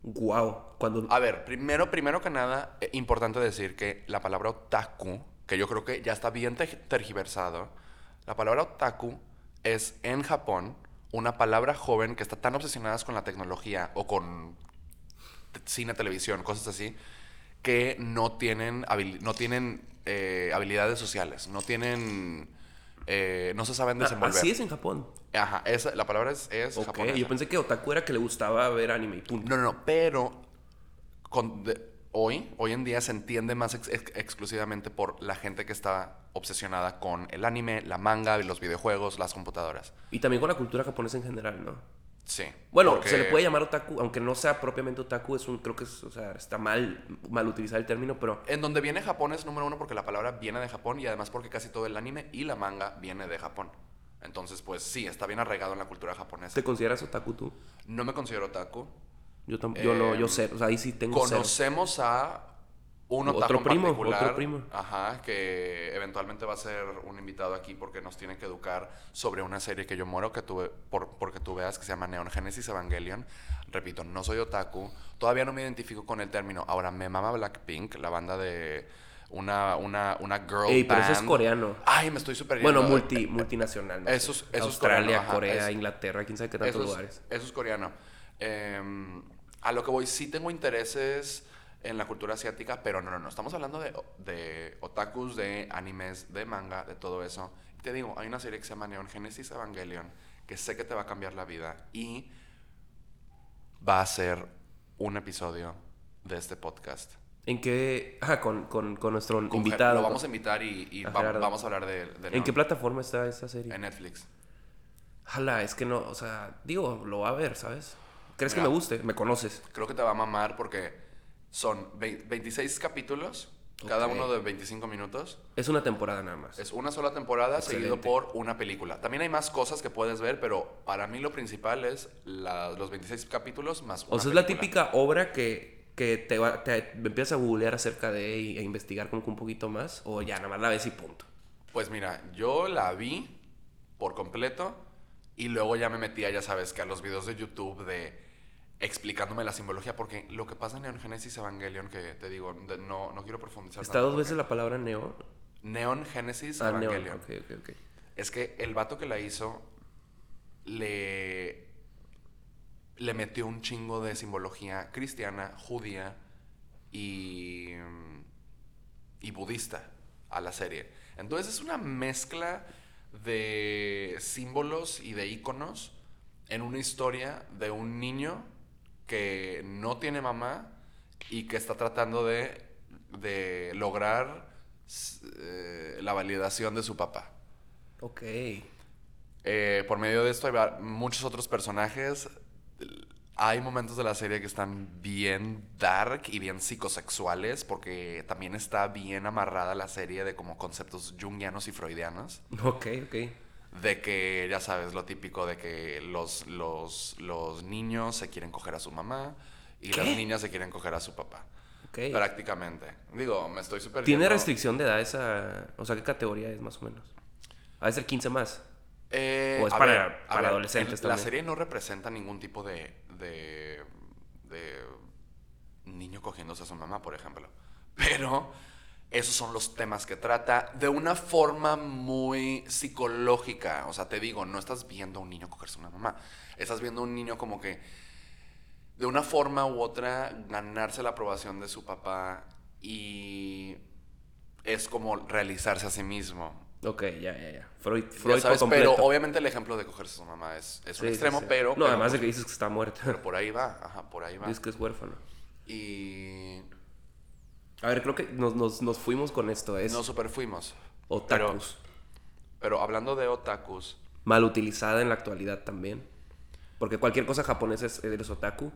Wow. Cuando... A ver, primero, primero que nada, eh, importante decir que la palabra otaku que yo creo que ya está bien te- tergiversado. La palabra otaku es en Japón una palabra joven que está tan obsesionadas con la tecnología o con cine, televisión, cosas así, que no tienen, no tienen eh, habilidades sociales, no tienen, eh, no se saben Ah, desenvolver. Así es en Japón. Ajá, esa, la palabra es, es japonesa. yo pensé que otaku era que le gustaba ver anime y punto. No, no, no, pero con- de- hoy, hoy en día se entiende más ex- ex- exclusivamente por la gente que está obsesionada con el anime, la manga, los videojuegos, las computadoras. Y también con la cultura japonesa en general, ¿no? Sí. Bueno, porque- se le puede llamar otaku, aunque no sea propiamente otaku, es un, creo que es, o sea, está mal, mal utilizar el término, pero En donde viene Japón es número uno porque la palabra viene de Japón y además porque casi todo el anime y la manga viene de Japón. Entonces, pues sí, está bien arraigado en la cultura japonesa. ¿te consideras otaku tú? No me considero otaku. Yo, tam- yo no, yo Em, sé, o sea, ahí sí tengo cero. Conocemos a un Otro primo, otro primo. Ajá, que eventualmente va a ser un invitado aquí porque nos tiene que educar sobre una serie que yo muero que tuve por, porque tú veas que se llama Neon Genesis Evangelion. Repito, no soy otaku, todavía no me identifico con el término. Ahora me mama Blackpink, la banda de una una una girl Ey, pero band. eso es coreano. Ay, me estoy super Bueno, multi, multinacional. ¿no? Eso es- eso es Australia, coreano, Corea, es- Inglaterra, quién sabe qué tantos lugares. eso es coreano. Em, a lo que voy, sí tengo intereses en la cultura asiática, pero no, no, no. Estamos hablando de, de otakus, de animes, de manga, de todo eso. Te digo, hay una serie que se llama Neon Genesis Evangelion, que sé que te va a cambiar la vida y va a ser un episodio de este podcast. ¿En qué? Ah, con, con, con nuestro Con invitado. Lo vamos a invitar y, y A va- vamos a hablar de, de ¿En qué plataforma está esa serie? En Netflix. Ojalá, es que no, o sea, digo, lo va a ver, ¿sabes? ¿Crees que Mira. me guste? Me conoces. Creo que te va a mamar porque son vei- 26 capítulos, cada uno de 25 minutos. Es una temporada nada más. Es una sola temporada seguido Excelente. por una película. También hay más cosas que puedes ver, pero para mí lo principal es la- los 26 capítulos más una o sea, es la típica obra que, que te, va- te empiezas a googlear acerca de y- e investigar como que un poquito más, o ya nada más la ves y punto. Pues mira, yo la vi por completo y luego ya me metía, ya sabes, que a los videos de YouTube de explicándome la simbología, porque lo que pasa en Neon Genesis Evangelion, que te digo, no, no quiero profundizar. Está tanto dos veces la palabra neo. Neon Genesis Ah. Evangelion. Es que el vato que la hizo le, le metió un chingo de simbología cristiana, judía y, y budista a la serie. Entonces es una mezcla de símbolos y de iconos en una historia de un niño que no tiene mamá y que está tratando de, de lograr eh, la validación de su papá. Ok. Eh, por medio de esto hay muchos otros personajes. Hay momentos de la serie que están bien dark y bien psicosexuales porque también está bien amarrada la serie de como conceptos jungianos y freudianos. Ok, ok. De que, ya sabes, lo típico de que los, los, los niños se quieren coger a su mamá y las niñas se quieren coger a su papá. Prácticamente. Digo, me estoy súper... ¿Tiene restricción de edad esa? O sea, ¿qué categoría es más o menos? Ha de ser 15 más. Eh, ¿O es para- ver, para ver, adolescentes el- La también? serie no representa ningún tipo de, de, de niño cogiéndose a su mamá, por ejemplo. Pero esos son los temas que trata de una forma muy psicológica. O sea, te digo, no estás viendo a un niño cogerse a una mamá. Estás viendo a un niño como que de una forma u otra ganarse la aprobación de su papá y es como realizarse a sí mismo. Ok, ya, ya, ya. Freud, Ya Freud sabes, por pero completo. obviamente el ejemplo de cogerse a su mamá es, es Sí, un extremo, sí. pero... No, pero además de que dices que está muerta. pero por ahí va, ajá, por ahí va. Dices que es huérfano. Y A ver, creo que nos, nos, nos fuimos con esto. Es nos super fuimos. otakus. Pero hablando de otakus, Mal utilizada en la actualidad también. Porque cualquier cosa japonesa es eres otaku.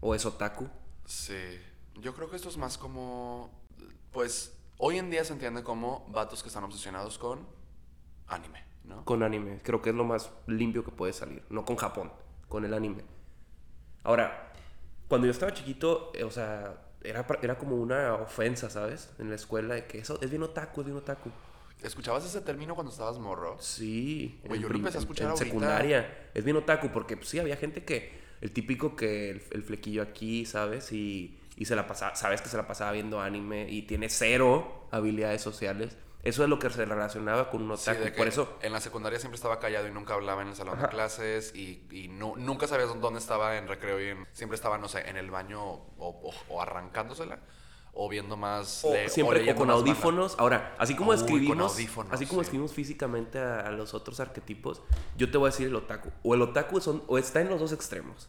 O es otaku. sí, yo creo que esto es más como... Pues hoy en día se entiende como vatos que están obsesionados con anime, ¿no? Con anime. Creo que es lo más limpio que puede salir. No con Japón. Con el anime. Ahora, cuando yo estaba chiquito, eh, o sea, era, era como una ofensa, ¿sabes? En la escuela de que eso es bien otaku, es bien otaku. ¿Escuchabas ese término cuando estabas morro? Sí. Güey, en yo lo empecé a escuchar en secundaria. Es bien otaku porque pues, sí, había gente que... El típico que el, el flequillo aquí, ¿sabes? Y, y se la pasaba... Sabes que se la pasaba viendo anime y tiene cero habilidades sociales. Eso es lo que se relacionaba con un Sí, otaku. que Por eso, en la secundaria siempre estaba callado y nunca hablaba en el salón de clases y, y no- nunca sabías dónde estaba en recreo y en- siempre estaba, no sé, en el baño o, o- o arrancándosela o viendo más... o siempre o con audífonos. Ahora, así como Uy, escribimos, así como sí. escribimos físicamente a, a los otros arquetipos, yo te voy a decir el otaku. O el otaku son, o está en los dos extremos.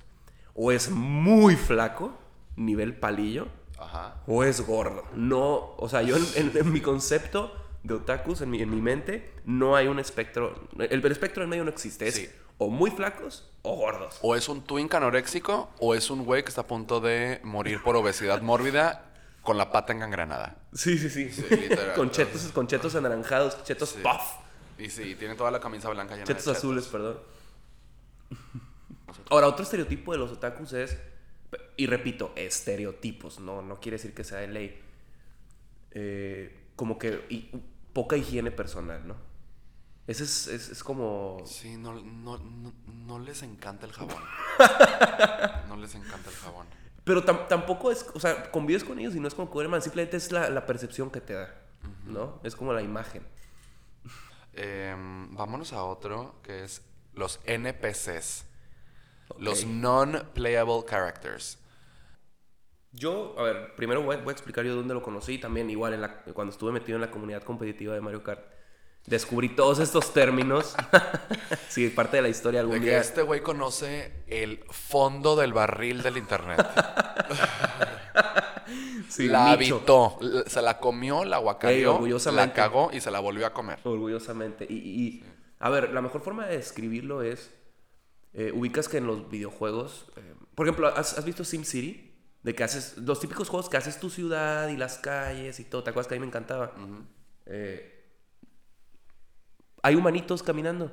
O es muy flaco, nivel palillo, Ajá. o es gordo. No, o sea, yo en, en- en mi concepto de otakus, en mi, en mi mente, no hay un espectro. El, el espectro en medio no existe. Es Sí. o muy flacos o gordos. O es un twink anoréxico o es un güey que está a punto de morir por obesidad mórbida con la pata engangrenada. Sí, sí, sí. Con, chetos, con chetos anaranjados, chetos Sí. puff. Y sí, tiene toda la camisa blanca llena Chetos de azules, perdón. Ahora, otro estereotipo de los otakus es, y repito, estereotipos, no, no quiere decir que sea de ley, eh, como que poca higiene personal, ¿no? Ese es, es, es como... Sí, no, no, no, no les encanta el jabón. No les encanta el jabón. Pero tam- tampoco es, o sea, convives con ellos y no es como que man, simplemente es la, la percepción que te da, ¿no? Es como la imagen. Em, vámonos a otro que es los NPCs. Los non-playable characters. Yo, a ver, primero voy, voy a explicar yo dónde lo conocí. También, igual, en la- cuando estuve metido en la comunidad competitiva de Mario Kart, descubrí todos estos términos. sí, parte de la historia algún De que día. este güey conoce el fondo del barril del internet. Sí, la nicho, habitó, se la comió, la orgullosamente. la cagó y se la volvió a comer. Orgullosamente. Y, y- y, a ver, la mejor forma de describirlo es. eh, ubicas que en los videojuegos. eh, por ejemplo, ¿has, has visto SimCity? De que haces. Los típicos juegos que haces tu ciudad y las calles y todo. ¿Te acuerdas que a mí me encantaba? Eh, hay humanitos caminando.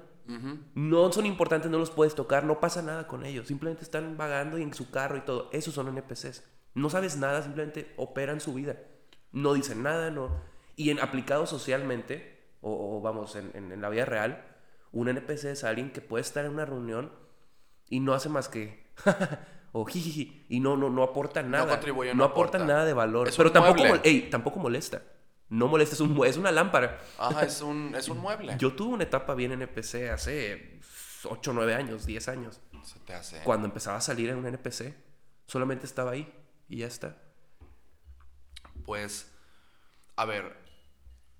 No son importantes, no los puedes tocar, no pasa nada con ellos. Simplemente están vagando y en su carro y todo. Esos son NPCs. No sabes nada, simplemente operan su vida. No dicen nada, no. Y en aplicado socialmente, o, o vamos, en, en- en la vida real, un NPC es alguien que puede estar en una reunión y no hace más que. o jijiji, y no, no, no aporta nada. no no aporta aporta. nada de valor. Pero tampoco, tampoco molesta. No molesta, es, un, es una lámpara. Ajá, es un, es un mueble. Yo tuve una etapa bien NPC hace 8, 9 años, 10 años. Se te hace. Cuando empezaba a salir en un NPC, solamente estaba ahí y ya está. Pues, a ver,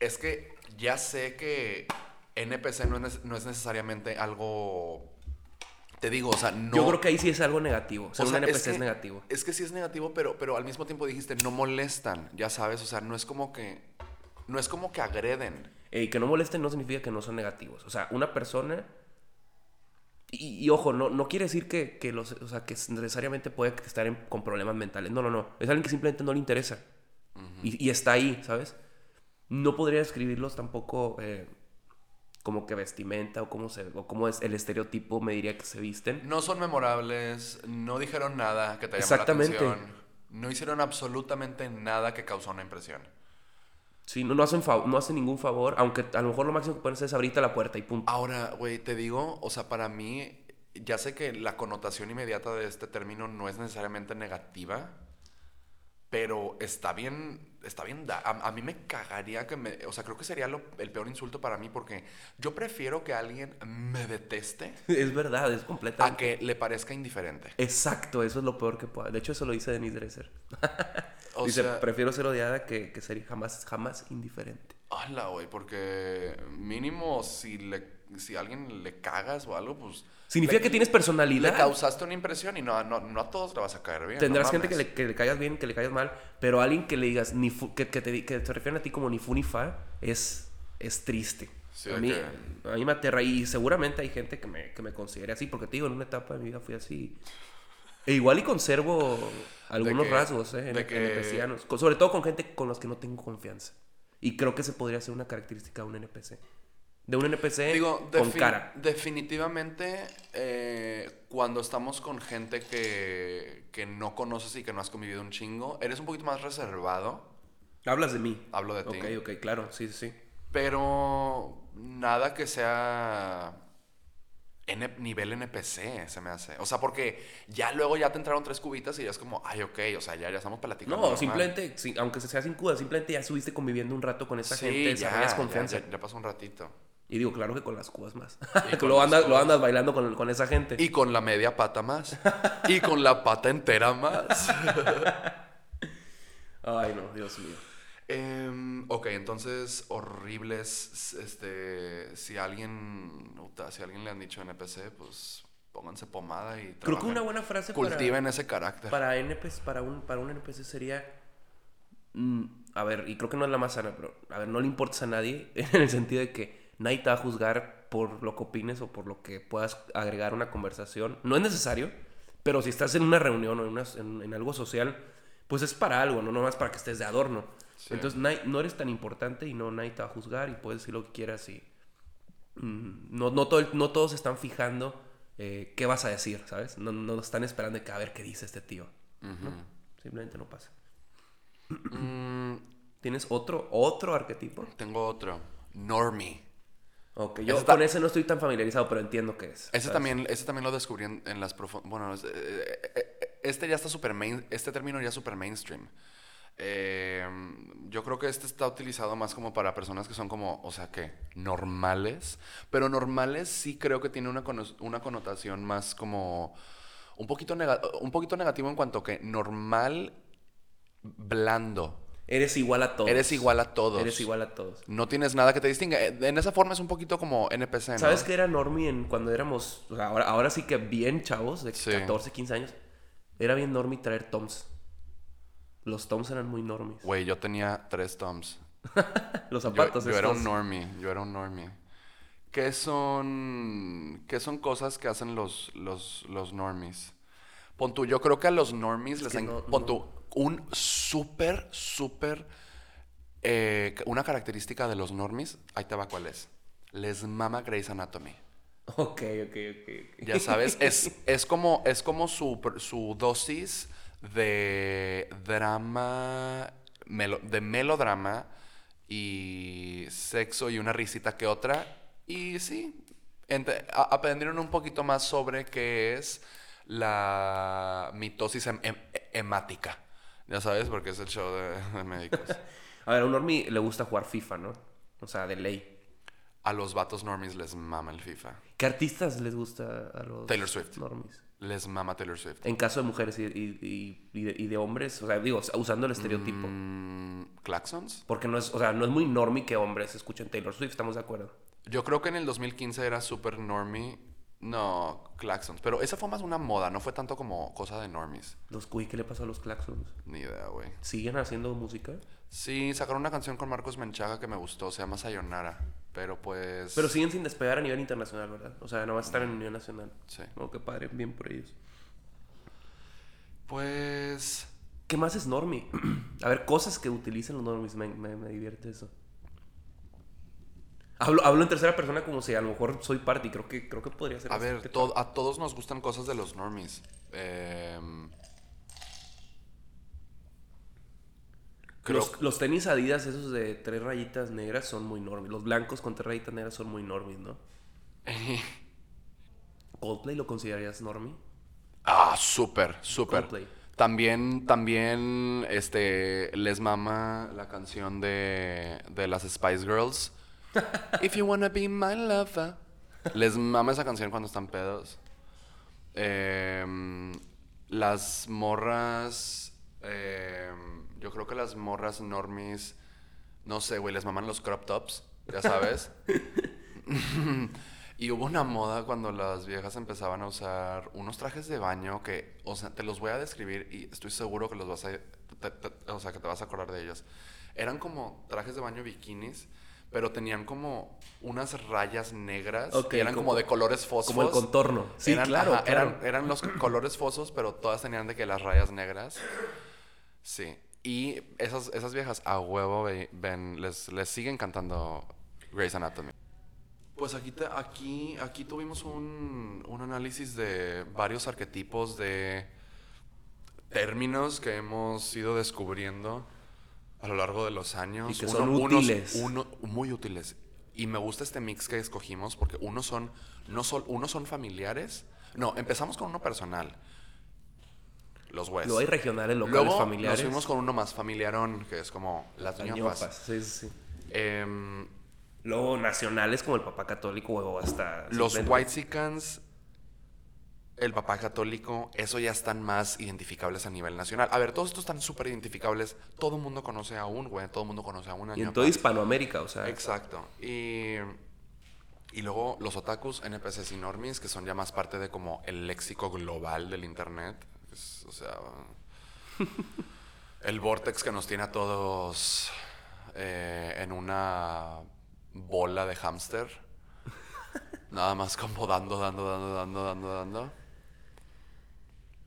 es que ya sé que NPC no es, no es necesariamente algo... Te digo, o sea, no... Yo creo que ahí sí es algo negativo. O sea, un NPC es, que- negativo. Es que sí es negativo, pero, pero al mismo tiempo dijiste, no molestan, ya sabes, o sea, no es como que... No es como que agreden. Y que no molesten no significa que no son negativos. O sea, una persona. Y, y ojo, no, no quiere decir que, que los, o sea, que necesariamente puede estar en- con problemas mentales. No, no, no. Es alguien que simplemente no le interesa. y, y está ahí, ¿sabes? No podría describirlos tampoco eh, como que vestimenta o cómo, se, o cómo es el estereotipo, me diría que se visten. No son memorables, no dijeron nada que te Exactamente. la atención. No hicieron absolutamente nada que causó una impresión. Sí, no, no, hacen no hacen ningún favor, aunque a lo mejor lo máximo que pueden hacer es abrirte la puerta y punto. Ahora, güey, te digo, o sea, para mí, ya sé que la connotación inmediata de este término no es necesariamente negativa, pero está bien, está bien, da- a, a mí me cagaría que me, o sea, creo que sería lo- el peor insulto para mí porque yo prefiero que alguien me deteste Es verdad, es a completamente. que le parezca indiferente. Exacto, eso es lo peor que pueda. De hecho, eso lo dice Denise Dresser. O dice, sea, prefiero ser odiada que, que ser jamás, jamás indiferente. Hala, güey, porque mínimo si le, si a alguien le cagas o algo, pues... Significa le- que tienes Le personalidad. causaste una impresión y no, no, no a todos le vas a caer bien. Tendrás no gente que le, que le caigas bien, que le caigas mal, pero alguien que le digas, ni fu- que, que te, que te refieren a ti como ni fu ni fa, es, es triste. Sí, a, mí, que- a mí me aterra y seguramente hay gente que me, que me considere así, porque te digo, en una etapa de mi vida fui así. E igual y conservo algunos que- rasgos, ¿eh? en- que- NPCianos. Sobre todo con gente con los que no tengo confianza. Y creo que se podría ser una característica de un NPC. De un NPC Digo, con cara. definitivamente eh, cuando estamos con gente que, que no conoces y que no has convivido un chingo, eres un poquito más reservado. Hablas de mí. Hablo de ti. Ok, ok, claro, sí, sí. Pero nada que sea N- nivel NPC, se me hace. O sea, porque ya luego ya te entraron tres cubitas y ya es como, ay, ok, o sea, ya, ya estamos platicando. No, normal. simplemente, sí, aunque sea sin cuda, simplemente ya estuviste conviviendo un rato con esa Sí, gente, ya, confianza. Ya, ya pasó un ratito. Y digo, claro que con las cubas más. Lo andas, lo andas bailando con, con esa gente. Y con la media pata más. y con la pata entera más. Ay, no, Dios mío. Em, ok, entonces, horribles. Este, si alguien, si alguien le han dicho NPC, pues pónganse pomada y Creo que una buena frase Cultiven ese carácter. para, para NPC, para un, para un NPC sería... mm, a ver, y creo que no es la más sana, pero a ver, no le importas a nadie en el sentido de que nadie te va a juzgar por lo que opines o por lo que puedas agregar a una conversación. No es necesario, pero si estás en una reunión o en, una- en- en algo social, pues es para algo, no nomás para que estés de adorno. Sí. Entonces nadie- no eres tan importante y no nadie te va a juzgar y puedes decir lo que quieras y mm, no, no, todo no todos están fijando eh, qué vas a decir, ¿sabes? No, no están esperando de que a ver qué dice este tío. Simplemente no pasa. Mm, ¿Tienes otro, otro arquetipo? tengo otro. Normie. Ok, yo Ese con ese no estoy tan familiarizado, pero entiendo qué es. Ese ¿sabes? también, ese también lo descubrí en, en las profundidades. Bueno, eh, eh, eh, este ya está super main, este término ya es super mainstream. Eh, yo creo que este está utilizado más como para personas que son como, o sea, que normales. Pero normales sí creo que tiene una, una connotación más como un poquito, un poquito negativo en cuanto que normal, blando. Eres igual a todos. Eres igual a todos. Eres igual a todos. No tienes nada que te distinga. Eh, En esa forma es un poquito como NPC, ¿no? ¿Sabes qué era normie en, cuando éramos, o sea, ahora, ahora sí que bien chavos, de Sí. 14, 15 años? Era bien normie traer toms. Los toms eran muy normies. Güey, yo tenía tres toms. Los Yo, zapatos yo era estos. un normie, yo era un normie. ¿Qué son, qué son cosas que hacen los, los, los normies? Pon tú, yo creo que a los normies les... que en- no- pon no. tú, un súper, súper... eh, una característica de los normies, ahí te va cuál es. Les mama Grey's Anatomy. Ok, ok, ok. ok. Ya sabes, es, es como, es como su, su dosis de drama, melo- de melodrama y sexo y una risita que otra. Y sí, ente- a- aprendieron un poquito más sobre qué es la mitosis hem- hem- hemática. Ya sabes, porque es el show de, de médicos. A ver, a un normie le gusta jugar FIFA, ¿no? O sea, de ley. A los vatos normies les mama el FIFA. ¿Qué artistas les gusta a los Taylor Swift. normies? Les mama Taylor Swift. En caso de mujeres y, y- y- y de, hombres, o sea, digo, usando el estereotipo. Mm, ¿Claxons? Porque no es, o sea, no es muy normie que hombres escuchen Taylor Swift, estamos de acuerdo. Yo creo que en el 2015 era super normie. No, Claxons. Pero esa fue más una moda, no fue tanto como cosa de normies. Los uy, ¿qué le pasó a los Claxons? Ni idea, güey. ¿Siguen haciendo música? Sí, sacaron una canción con Marcos Menchaga que me gustó, se llama Sayonara. Pero pues. Pero siguen sin despegar a nivel internacional, ¿verdad? O sea, no va a estar en Unión Nacional. Sí. Oh, qué padre, bien por ellos. Pues. ¿Qué más es normie? a ver, cosas que utilizan los normies, me, me, me divierte eso. Hablo, hablo en tercera persona como si a lo mejor soy parte y creo que, creo que podría ser A ver, to- a todos nos gustan cosas de los normies. Em, creo- Los, los tenis Adidas, esos de tres rayitas negras, son muy normies. Los blancos con tres rayitas negras son muy normies, ¿no? ¿Coldplay lo considerarías normie? Ah, súper, súper. También, también, este, les mama la canción de, de las Spice Girls. If you wanna be my lover. Les mama esa canción cuando están pedos. Em, las morras, em, yo creo que las morras normies, no sé, güey, les maman los crop tops, ya sabes. Y hubo una moda cuando las viejas empezaban a usar unos trajes de baño que, o sea, te los voy a describir y estoy seguro que los vas a, te- o sea, que te vas a acordar de ellos. Eran como trajes de baño bikinis, pero tenían como unas rayas negras Ok, y eran como, como- de colores fosfos. Como el contorno. Sí, eran, claro, ajá, claro. Eran, eran los colores fosos, pero todas tenían de que las rayas negras. Sí. Y esas, esas viejas a huevo ve- ven, les, les siguen cantando Grey's Anatomy. Pues aquí, te- aquí, aquí tuvimos un, un análisis de varios arquetipos de términos que hemos ido descubriendo a lo largo de los años. Y que son útiles. uno- muy útiles. Y me gusta este mix que escogimos porque uno son, no sol- uno son familiares. No, empezamos con uno personal. Los West. Luego hay regionales, locales, Luego familiares. nos fuimos con uno más familiarón, que es como las ñopas. sí, sí, sí. Em, Luego nacionales como el papá católico o hasta... los simplemente- Whitexicans, el papá católico, eso ya están más identificables a nivel nacional. A ver, todos estos están súper identificables. Todo el mundo conoce a un güey, todo el mundo conoce a una Y en toda Hispanoamérica, o sea... Exacto. Y, y luego los otakus, NPCs y normies, que son ya más parte de como el léxico global del internet. Es, o sea, el vortex que nos tiene a todos eh, en una bola de hámster. Nada más como dando, dando, dando, dando, dando, dando.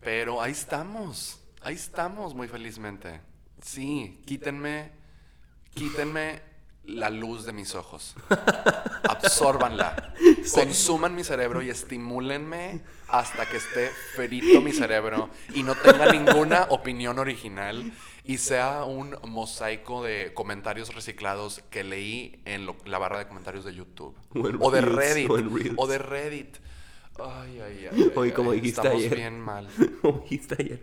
Pero ahí estamos. Ahí estamos muy felizmente. Sí, quítenme, quítenme la luz de mis ojos. Absórbanla. Consuman mi cerebro y estimúlenme hasta que esté ferito mi cerebro y no tenga ninguna opinión original y sea un mosaico de comentarios reciclados que leí en lo- la barra de comentarios de YouTube. O en O de Reels, Reddit. o en Reels. O de Reddit. Ay, ay, ay. Ay, como ay, dijiste Estamos ayer. bien mal. Como dijiste ayer,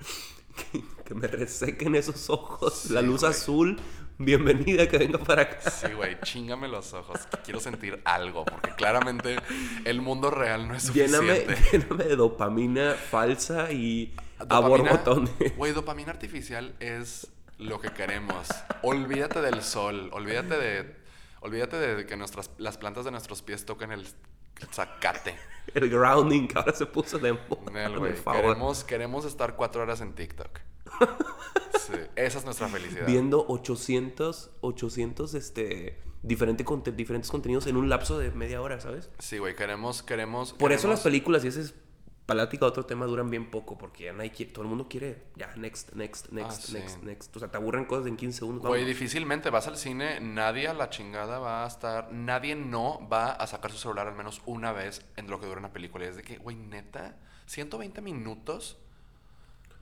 que, que me resequen esos ojos. la luz güey. azul, bienvenida, que venga para acá. Sí, güey, chingame los ojos. que Quiero sentir algo, porque claramente el mundo real no es Lléname, suficiente. lléname de dopamina falsa y a Dopamina-. Güey, dopamina artificial es lo que queremos. Olvídate del sol, olvídate de olvídate de que nuestras las plantas de nuestros pies toquen el zacate. El grounding que ahora se puso de moda. Nel. Queremos, queremos estar cuatro horas en TikTok. Sí, esa es nuestra felicidad. Viendo 800, 800 este, diferente conte- diferentes contenidos en un lapso de media hora, ¿sabes? Sí, güey, queremos, queremos. Por eso las películas, y ese es plática otro tema, duran bien poco, porque ya nadie quiere, todo el mundo quiere, ya, next, next, next, Ah, sí. next, next. O sea, te aburren cosas en 15 segundos. Güey, difícilmente vas al cine, nadie a la chingada va a estar, nadie no va a sacar su celular al menos una vez en lo que dura una película. Y es de que, güey, neta, 120 minutos.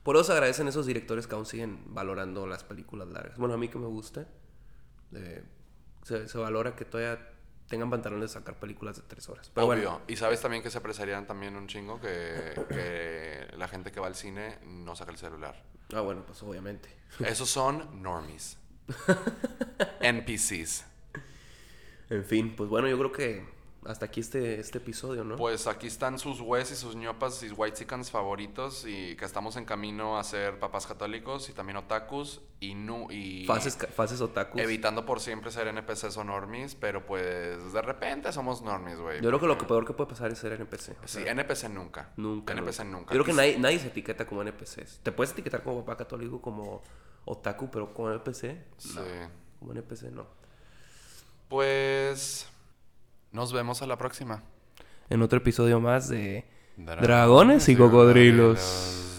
Por eso se agradecen esos directores que aún siguen valorando las películas largas. Bueno, a mí que me gusta, eh, se, se valora que todavía tengan pantalones de sacar películas de tres horas. Pero Obvio. bueno, Y sabes también que se apreciarían también un chingo que, que la gente que va al cine no saca el celular. ah, bueno, pues obviamente. Esos son normies. NPCs. En fin, pues bueno, yo creo que hasta aquí este, este episodio, ¿no? Pues aquí están sus gües y sus ñopas y whitexicans favoritos y que estamos en camino a ser papás católicos y también otakus y nu y fases, fases otakus. evitando por siempre ser NPCs o normies, pero pues de repente somos normies, güey. Yo creo que lo que peor que puede pasar es ser NPC. Sí, sea, NPC nunca. Nunca. NPC nunca. nunca. Yo creo que nadie, nadie se etiqueta como NPCs. Te puedes etiquetar como papá católico, como otaku, pero como NPC. Sí. No. Como NPC no. Pues nos vemos a la próxima. En otro episodio más de Dragones Dragones y cocodrilos.